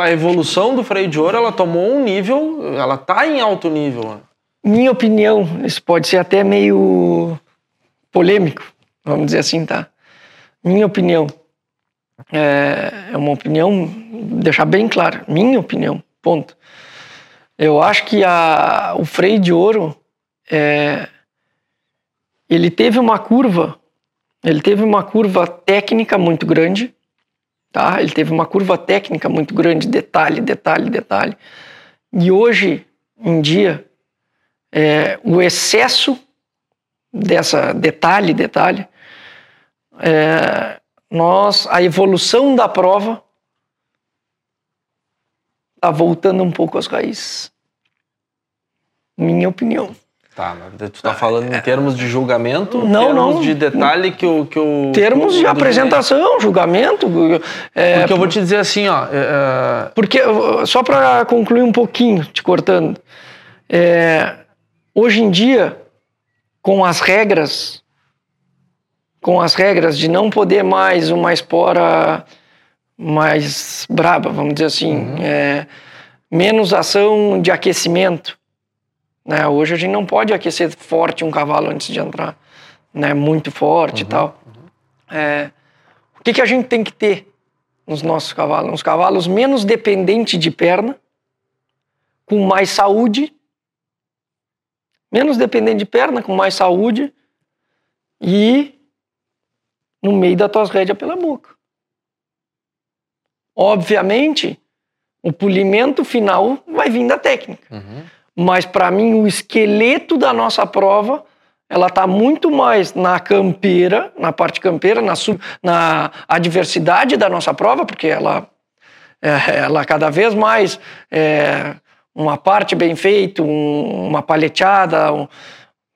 a, evolução do freio de ouro ela tomou um nível, ela está em alto nível. Né? Minha opinião, isso pode ser até meio polêmico, vamos dizer assim, tá? Minha opinião é, é uma opinião, deixar bem claro, minha opinião, ponto. Eu acho que a, o freio de ouro é, ele teve uma curva, ele teve uma curva técnica muito grande Tá? Ele teve uma curva técnica muito grande, detalhe, detalhe, detalhe. E hoje em dia, é, o excesso dessa detalhe, detalhe, é, nós, a evolução da prova está voltando um pouco às raízes. Minha opinião. Tá, mas tu tá falando em termos de julgamento? Não, termos não. de detalhe que o. Que o termos de apresentação, julgamento. É, porque eu vou te dizer assim, ó. É, é porque, só para concluir um pouquinho, te cortando. É, hoje em dia, com as regras, com as regras de não poder mais uma espora mais braba, vamos dizer assim, uhum. é, menos ação de aquecimento né? Hoje a gente não pode aquecer forte um cavalo antes de entrar, né? muito forte uhum, e tal. Uhum. É, o que, que a gente tem que ter nos nossos cavalos? Uns cavalos menos dependentes de perna, com mais saúde, menos dependente de perna, com mais saúde e no meio das tuas rédeas pela boca. Obviamente, o polimento final vai vir da técnica. Uhum. Mas para mim o esqueleto da nossa prova ela está muito mais na campeira, na parte campeira, na, sub, na adversidade da nossa prova, porque ela, é, ela cada vez mais é, uma parte bem feita, um, uma paleteada, um,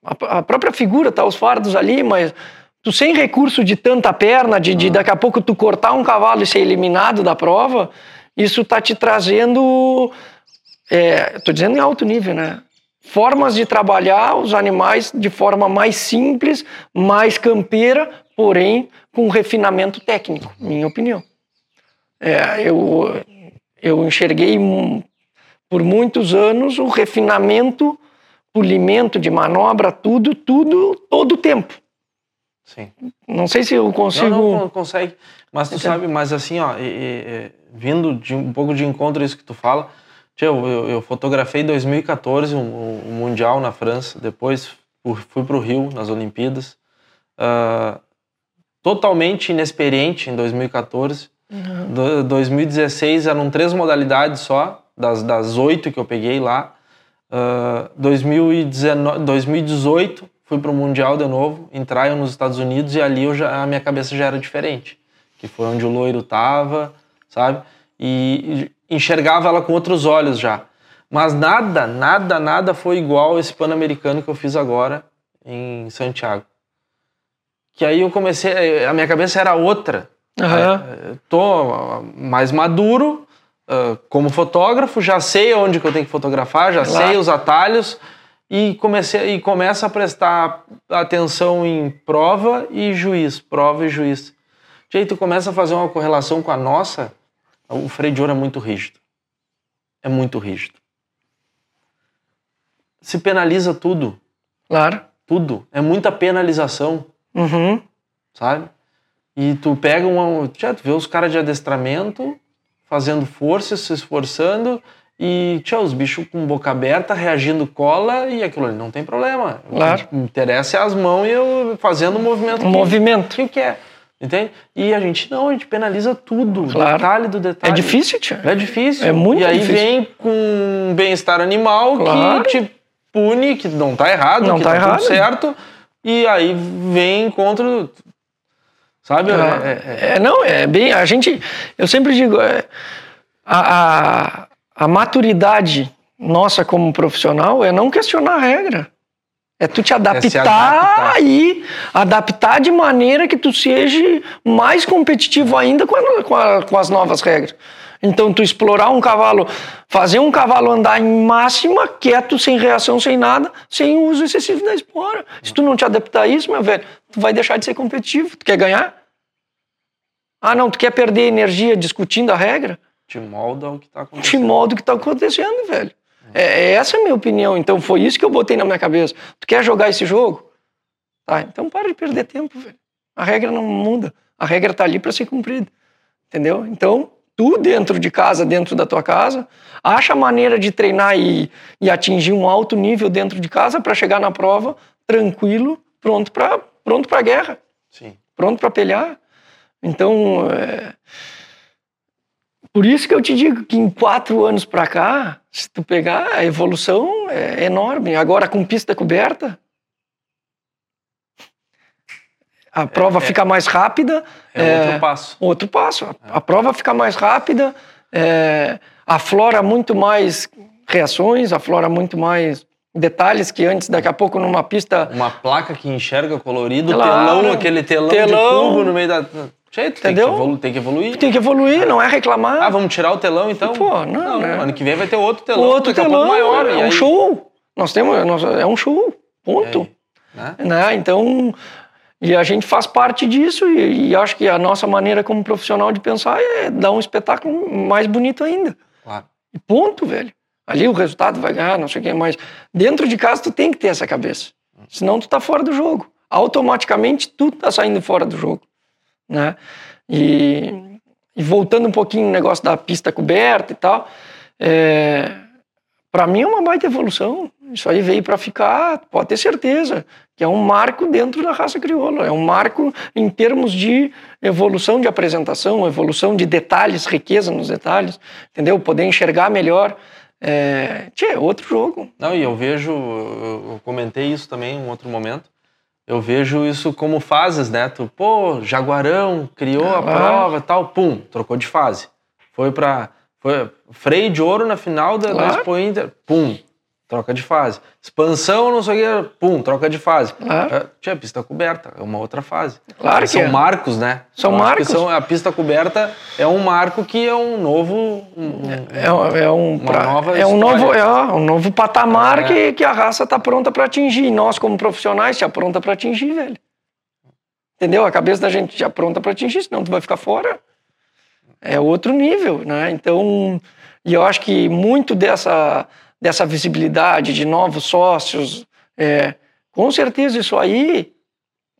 a, a, própria figura, tá os fardos ali, mas tu sem recurso de tanta perna, de, de daqui a pouco tu cortar um cavalo e ser eliminado da prova, isso tá te trazendo Estou é, dizendo em alto nível, né? formas de trabalhar os animais de forma mais simples, mais campeira, porém com refinamento técnico, minha opinião. É, eu, eu enxerguei por muitos anos o refinamento, polimento de manobra, tudo, tudo, todo o tempo. Sim. Não sei se eu consigo. Não, não consegue. Mas tu sabe, mas assim, ó, e, e, vindo de um pouco de encontro isso que tu fala, eu, eu, eu fotografei em 2014 o um, um, Mundial na França, depois fui para o Rio nas Olimpíadas. Uh, totalmente inexperiente em 2014. Uhum. Do, 2016 eram três modalidades só, das, das oito que eu peguei lá. Uh, 2019, 2018 fui para o Mundial de novo, entrar nos Estados Unidos e ali eu já, a minha cabeça já era diferente. Que foi onde o loiro tava, sabe? E enxergava ela com outros olhos já. Mas nada, nada, nada foi igual esse Pan-Americano que eu fiz agora em Santiago. Que aí eu comecei, a minha cabeça era outra. Uhum. tô mais maduro uh, como fotógrafo, já sei onde que eu tenho que fotografar, já sei os atalhos e comecei e começa a prestar atenção em prova e juiz, prova e juiz. E aí tu começa a fazer uma correlação com a nossa, o freio de ouro é muito rígido. É muito rígido. Se penaliza tudo. Claro. Tudo. É muita penalização. Uhum. Sabe? E tu pega uma. Já, tu vê os caras de adestramento fazendo força, se esforçando, e tchau, os bichos com boca aberta, reagindo cola, e aquilo ali não tem problema. Claro. O que interessa é as mãos e eu fazendo o movimento. Um que, movimento. Que quer. Entende? E a gente não, a gente penaliza tudo, claro. detalhe do detalhe. É difícil, tia. É difícil. É muito E aí difícil. vem com bem-estar animal Claro. que te pune, que não tá errado, Não que tá tá, errado. tudo certo. E aí vem contra. Sabe? É- Ah, é- é, não, é bem. A gente. Eu sempre digo, é, a, a, a maturidade nossa como profissional é não questionar a regra. É tu te adaptar, adaptar. e adaptar de maneira que tu seja mais competitivo ainda com, a- com, a- com as novas regras. Então, tu explorar um cavalo, fazer um cavalo andar em máxima, quieto, sem reação, sem nada, sem uso excessivo da espora. Se tu não te adaptar a isso, meu velho, tu vai deixar de ser competitivo. Tu quer ganhar? Ah, não, tu quer perder energia discutindo a regra? te molda o que tá Te acontecendo. molda o que tá acontecendo, velho. É, é essa a minha opinião. Então, foi isso que eu botei na minha cabeça. Tu quer jogar esse jogo? Tá, então para de perder tempo, velho. A regra não muda. A regra tá ali para ser cumprida. Entendeu? Então, tu dentro de casa, dentro da tua casa, acha maneira de treinar e, e atingir um alto nível dentro de casa para chegar na prova tranquilo, pronto para pronto para guerra, Sim. pronto para pelear. Então, é... por isso que eu te digo que em quatro anos para cá, se tu pegar a evolução é enorme. Agora com pista coberta, a prova fica mais rápida. É, outro passo. Outro passo. A, a prova fica mais rápida, é, aflora muito mais reações, aflora muito mais detalhes que antes, daqui a pouco, numa pista. Uma placa que enxerga colorido, Claro. telão, aquele telão, Telão. de cubo no meio da. Jeito, tem que, Entendeu? evolu- tem que evoluir. Tem que evoluir, não é reclamar. Ah, vamos tirar o telão então? Pô, não, né? Ano que vem vai ter outro telão. outro daqui a telão, pouco maior. é um aí- show. Nós temos, nós- é um show, ponto. né? Né? Então, e a gente faz parte disso e, e acho que a nossa maneira como profissional de pensar é dar um espetáculo mais bonito ainda. Claro. E ponto, velho. Ali o resultado vai ganhar, não sei o que, mas dentro de casa tu tem que ter essa cabeça. Senão tu tá fora do jogo. Automaticamente tu tá saindo fora do jogo, né? E, e voltando um pouquinho no negócio da pista coberta e tal, é, para mim é uma baita evolução. Isso aí veio para ficar, pode ter certeza, que é um marco dentro da raça crioula. É um marco em termos de evolução de apresentação, evolução de detalhes, riqueza nos detalhes, entendeu? Poder enxergar melhor. É, tchê, é outro jogo. Não, e eu vejo, eu comentei isso também em um outro momento. Eu vejo isso como fases, né? Tu, pô, Jaguarão criou a Ah. prova e tal, pum, trocou de fase. Foi pra. Foi freio de ouro na final da, da Claro. Expo Inter, pum, troca de fase. Expansão, não sei o que, pum, troca de fase. Claro. É, Tinha pista coberta, é uma outra fase. Claro que são é. marcos, né? São que marcos. são- a pista coberta é um marco que é um novo. um- É, um- é um, Uma pra- nova é um história. novo, é um novo patamar É. que, que a raça está pronta para atingir. E nós, como profissionais, já pronta para atingir, velho. Entendeu? A cabeça da gente já pronta para atingir, senão tu vai ficar fora. É outro nível, né? Então, e eu acho que muito dessa, dessa visibilidade de novos sócios, é, com certeza isso aí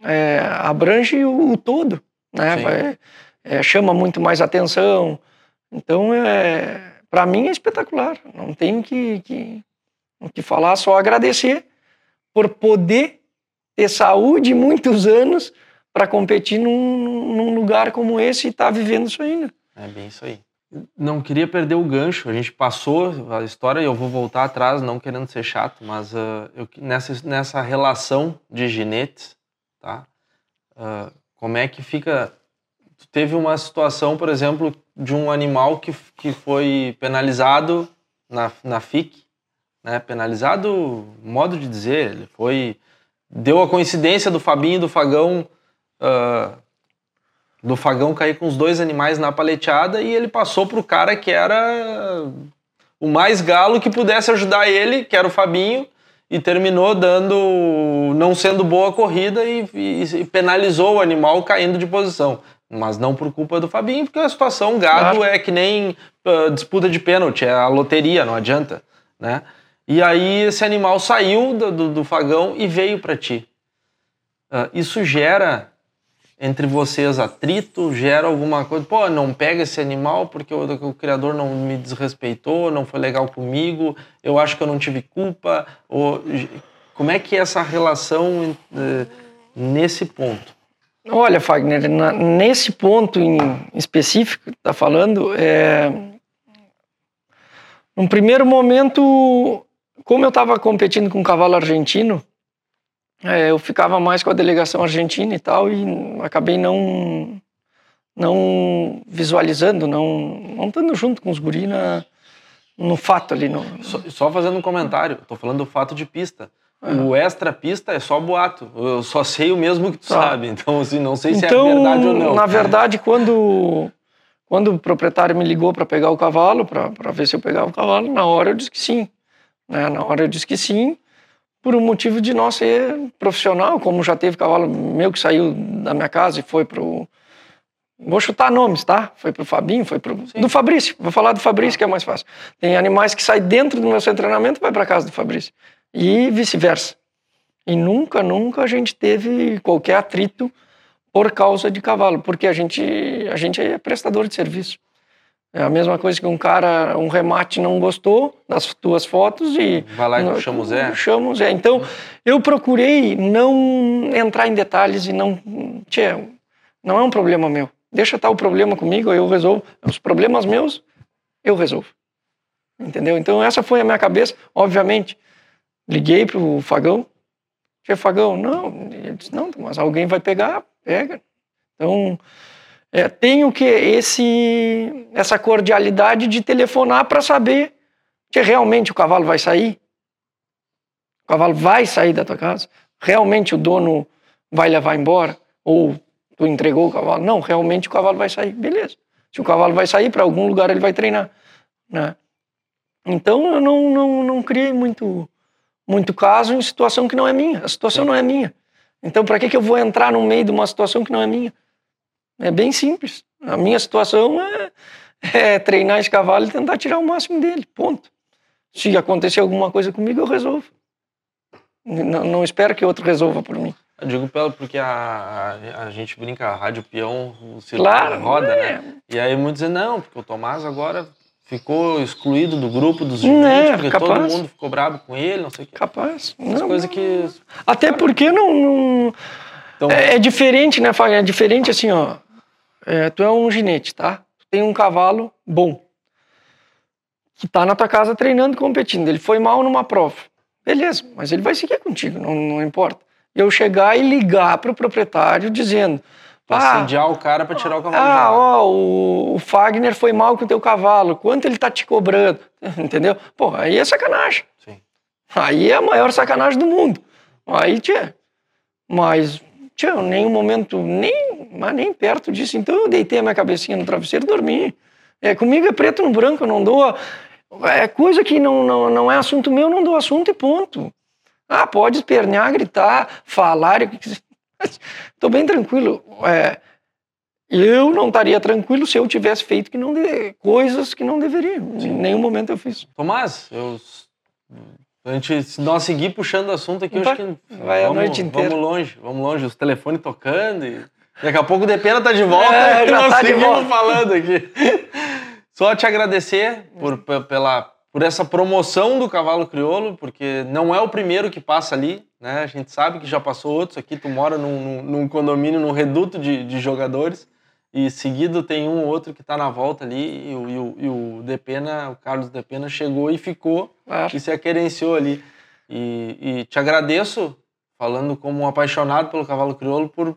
é, abrange o, o todo, né? Vai- é, chama muito mais atenção. Então, é, para mim é espetacular. Não tenho que, que, o que falar, só agradecer por poder ter saúde muitos anos para competir num, num lugar como esse e estar vivendo isso ainda. É bem isso aí. Não queria perder o gancho. A gente passou a história e eu vou voltar atrás, não querendo ser chato, mas ah, eu, nessa, nessa relação de ginetes, tá? Ah, como é que fica? Teve uma situação, por exemplo, de um animal que, que foi penalizado na, na FIC, né? Penalizado, modo de dizer, ele foi deu a coincidência do Fabinho e do Fagão ah, do Fagão cair com os dois animais na paleteada e ele passou pro cara que era o mais galo que pudesse ajudar ele, que era o Fabinho, e terminou dando não sendo boa a corrida e, e- e penalizou o animal caindo de posição. Mas não por culpa do Fabinho, porque a situação gado Claro. é que nem ah, disputa de pênalti, é a loteria, não adianta, né? E aí esse animal saiu do, do, do Fagão e veio para ti. Ah, isso gera entre vocês atrito, gera alguma coisa, pô, não pega esse animal porque o, o criador não me desrespeitou, não foi legal comigo, eu acho que eu não tive culpa, ou, como é que é essa relação eh, nesse ponto? Olha, Fagner, na- nesse ponto em específico que tá falando, é... num primeiro momento, como eu estava competindo com um cavalo argentino, é, eu ficava mais com a delegação argentina e tal, e acabei não não visualizando, não, não estando junto com os guris na, no fato ali. No, Só, só fazendo um comentário, tô falando do fato de pista. O extra pista é só boato. Eu só sei o mesmo que tu Tá. sabe. Então, assim, não sei se então, é verdade ou não. na verdade, quando, quando o proprietário me ligou para pegar o cavalo, para ver se eu pegava o cavalo, na hora eu disse que sim. Né? Na hora eu disse que sim, por um motivo de nós ser profissional, como já teve cavalo meu que saiu da minha casa e foi pro. Vou chutar nomes, tá? Foi pro Fabinho, foi pro. Do Fabrício. Vou falar do Fabrício, que é mais fácil. Tem animais que saem dentro do meu centro de treinamento e vai para casa do Fabrício. E vice-versa. E nunca, nunca a gente teve qualquer atrito por causa de cavalo, porque a gente, a gente é prestador de serviço. É a mesma coisa que um cara, um remate não gostou das tuas fotos e... Vai lá e chama o Zé. Chama o Zé. Então, eu procurei não entrar em detalhes e não... Tchê, não é um problema meu. Deixa estar o problema comigo, eu resolvo. Os problemas meus, eu resolvo. Entendeu? Então, essa foi a minha cabeça. Obviamente, liguei pro Fagão. Tchê, Fagão, não. Ele disse, não, mas alguém vai pegar, pega. Então, é, tenho que esse essa cordialidade de telefonar para saber que realmente o cavalo vai sair. O cavalo vai sair da tua casa. Realmente o dono vai levar embora ou tu entregou o cavalo? Não, realmente o cavalo vai sair. Beleza. Se o cavalo vai sair para algum lugar ele vai treinar, né? Então eu não não, não criei muito muito caso em situação que não é minha. A situação não é minha. Então para que que eu vou entrar no meio de uma situação que não é minha? É bem simples. A minha situação é, é treinar esse cavalo e tentar tirar o máximo dele. Ponto. Se acontecer alguma coisa comigo, eu resolvo. Não, não espero que outro resolva por mim. Eu digo pelo porque a, a, a gente brinca, a Rádio Peão, o Claro, roda, é. né? E aí muitos dizem, não, porque o Tomás agora ficou excluído do grupo dos É, gigantes, porque todo capaz. mundo ficou bravo com ele, não sei o quê. Capaz. As Não, coisas que... Até porque não. não- Então, é, é diferente, né, Fagner? É diferente assim, ó. É, tu é um ginete, tá? Tu tem um cavalo bom. Que tá na tua casa treinando, competindo. Ele foi mal numa prova. Beleza, mas ele vai seguir contigo, não, não importa. Eu chegar e ligar pro proprietário dizendo. pra "Ah, assediar o cara pra tirar o cavalo Ah, ó, o, o Fagner foi mal com o teu cavalo. Quanto ele tá te cobrando? Entendeu? Pô, aí é sacanagem. Sim. Aí é a maior sacanagem do mundo. Aí, tchê. Mas, tchê, em nenhum momento, nem, mas nem perto disso. Então eu deitei a minha cabecinha no travesseiro e dormi. É, comigo é preto no branco, eu não dou. É coisa que não, não, não é assunto meu, eu não dou assunto e ponto. Ah, pode espernear, gritar, falar. Estou bem tranquilo. É, eu não estaria tranquilo se eu tivesse feito que não de... coisas que não deveria. Sim. Em nenhum momento eu fiz. Tomás, eu a gente, se nós seguir puxando o assunto aqui, eu acho que vai vamos, a noite inteira. Vamos longe, vamos longe, os telefones tocando e daqui a pouco o Depena tá de volta é, e nós tá seguimos falando aqui. Só te agradecer por, pela, por essa promoção do cavalo crioulo, porque não é o primeiro que passa ali, né? A gente sabe que já passou outros aqui, tu mora num, num condomínio, num reduto de, de jogadores e seguido tem um ou outro que está na volta ali, e o, e o, e o Depena, o Carlos Depena, chegou e ficou e se aquerenciou ali. E, e, te agradeço, falando como um apaixonado pelo cavalo crioulo, por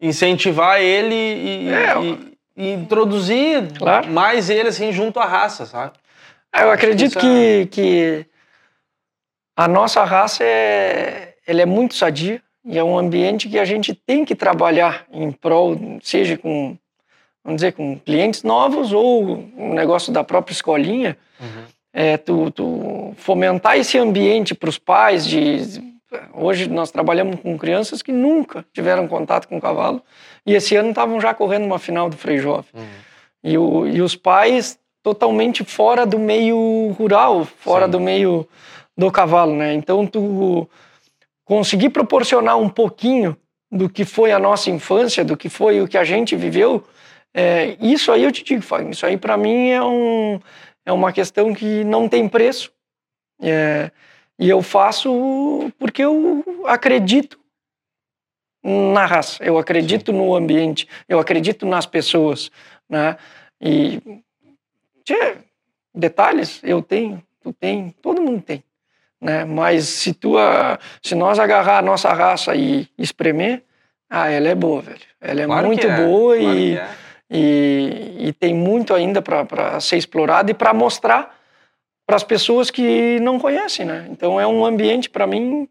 incentivar ele e, é, e, e introduzir claro. mais ele assim junto à raça, sabe? É, eu acredito que, é... que a nossa raça é, ela é muito sadia. E é um ambiente que a gente tem que trabalhar em prol, seja com, vamos dizer, com clientes novos ou um negócio da própria escolinha. Uhum. É, tu, tu fomentar esse ambiente para os pais de hoje nós trabalhamos com crianças que nunca tiveram contato com cavalo e esse ano estavam já correndo uma final do Frei Jovem uhum. e, o, e os pais totalmente fora do meio rural fora Sim. do meio do cavalo né então tu conseguir proporcionar um pouquinho do que foi a nossa infância, do que foi o que a gente viveu, é, isso aí eu te digo, Fagner, isso aí para mim é, um, é uma questão que não tem preço. É, e eu faço porque eu acredito na raça, eu acredito no ambiente, eu acredito nas pessoas, né? E tchê, detalhes eu tenho, tu tem, todo mundo tem né? Mas se tu, se nós agarrar a nossa raça e espremer, ah, ela é boa, velho. Ela é claro muito é. boa claro e, é. e, e, tem muito ainda para ser explorado e para mostrar para as pessoas que não conhecem, né? Então é um ambiente para mim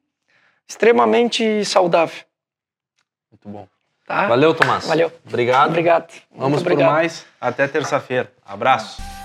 extremamente saudável. Muito bom. Tá? Valeu, Tomás. Valeu. Obrigado. Obrigado. Vamos obrigado. por mais. Até terça-feira. Abraço.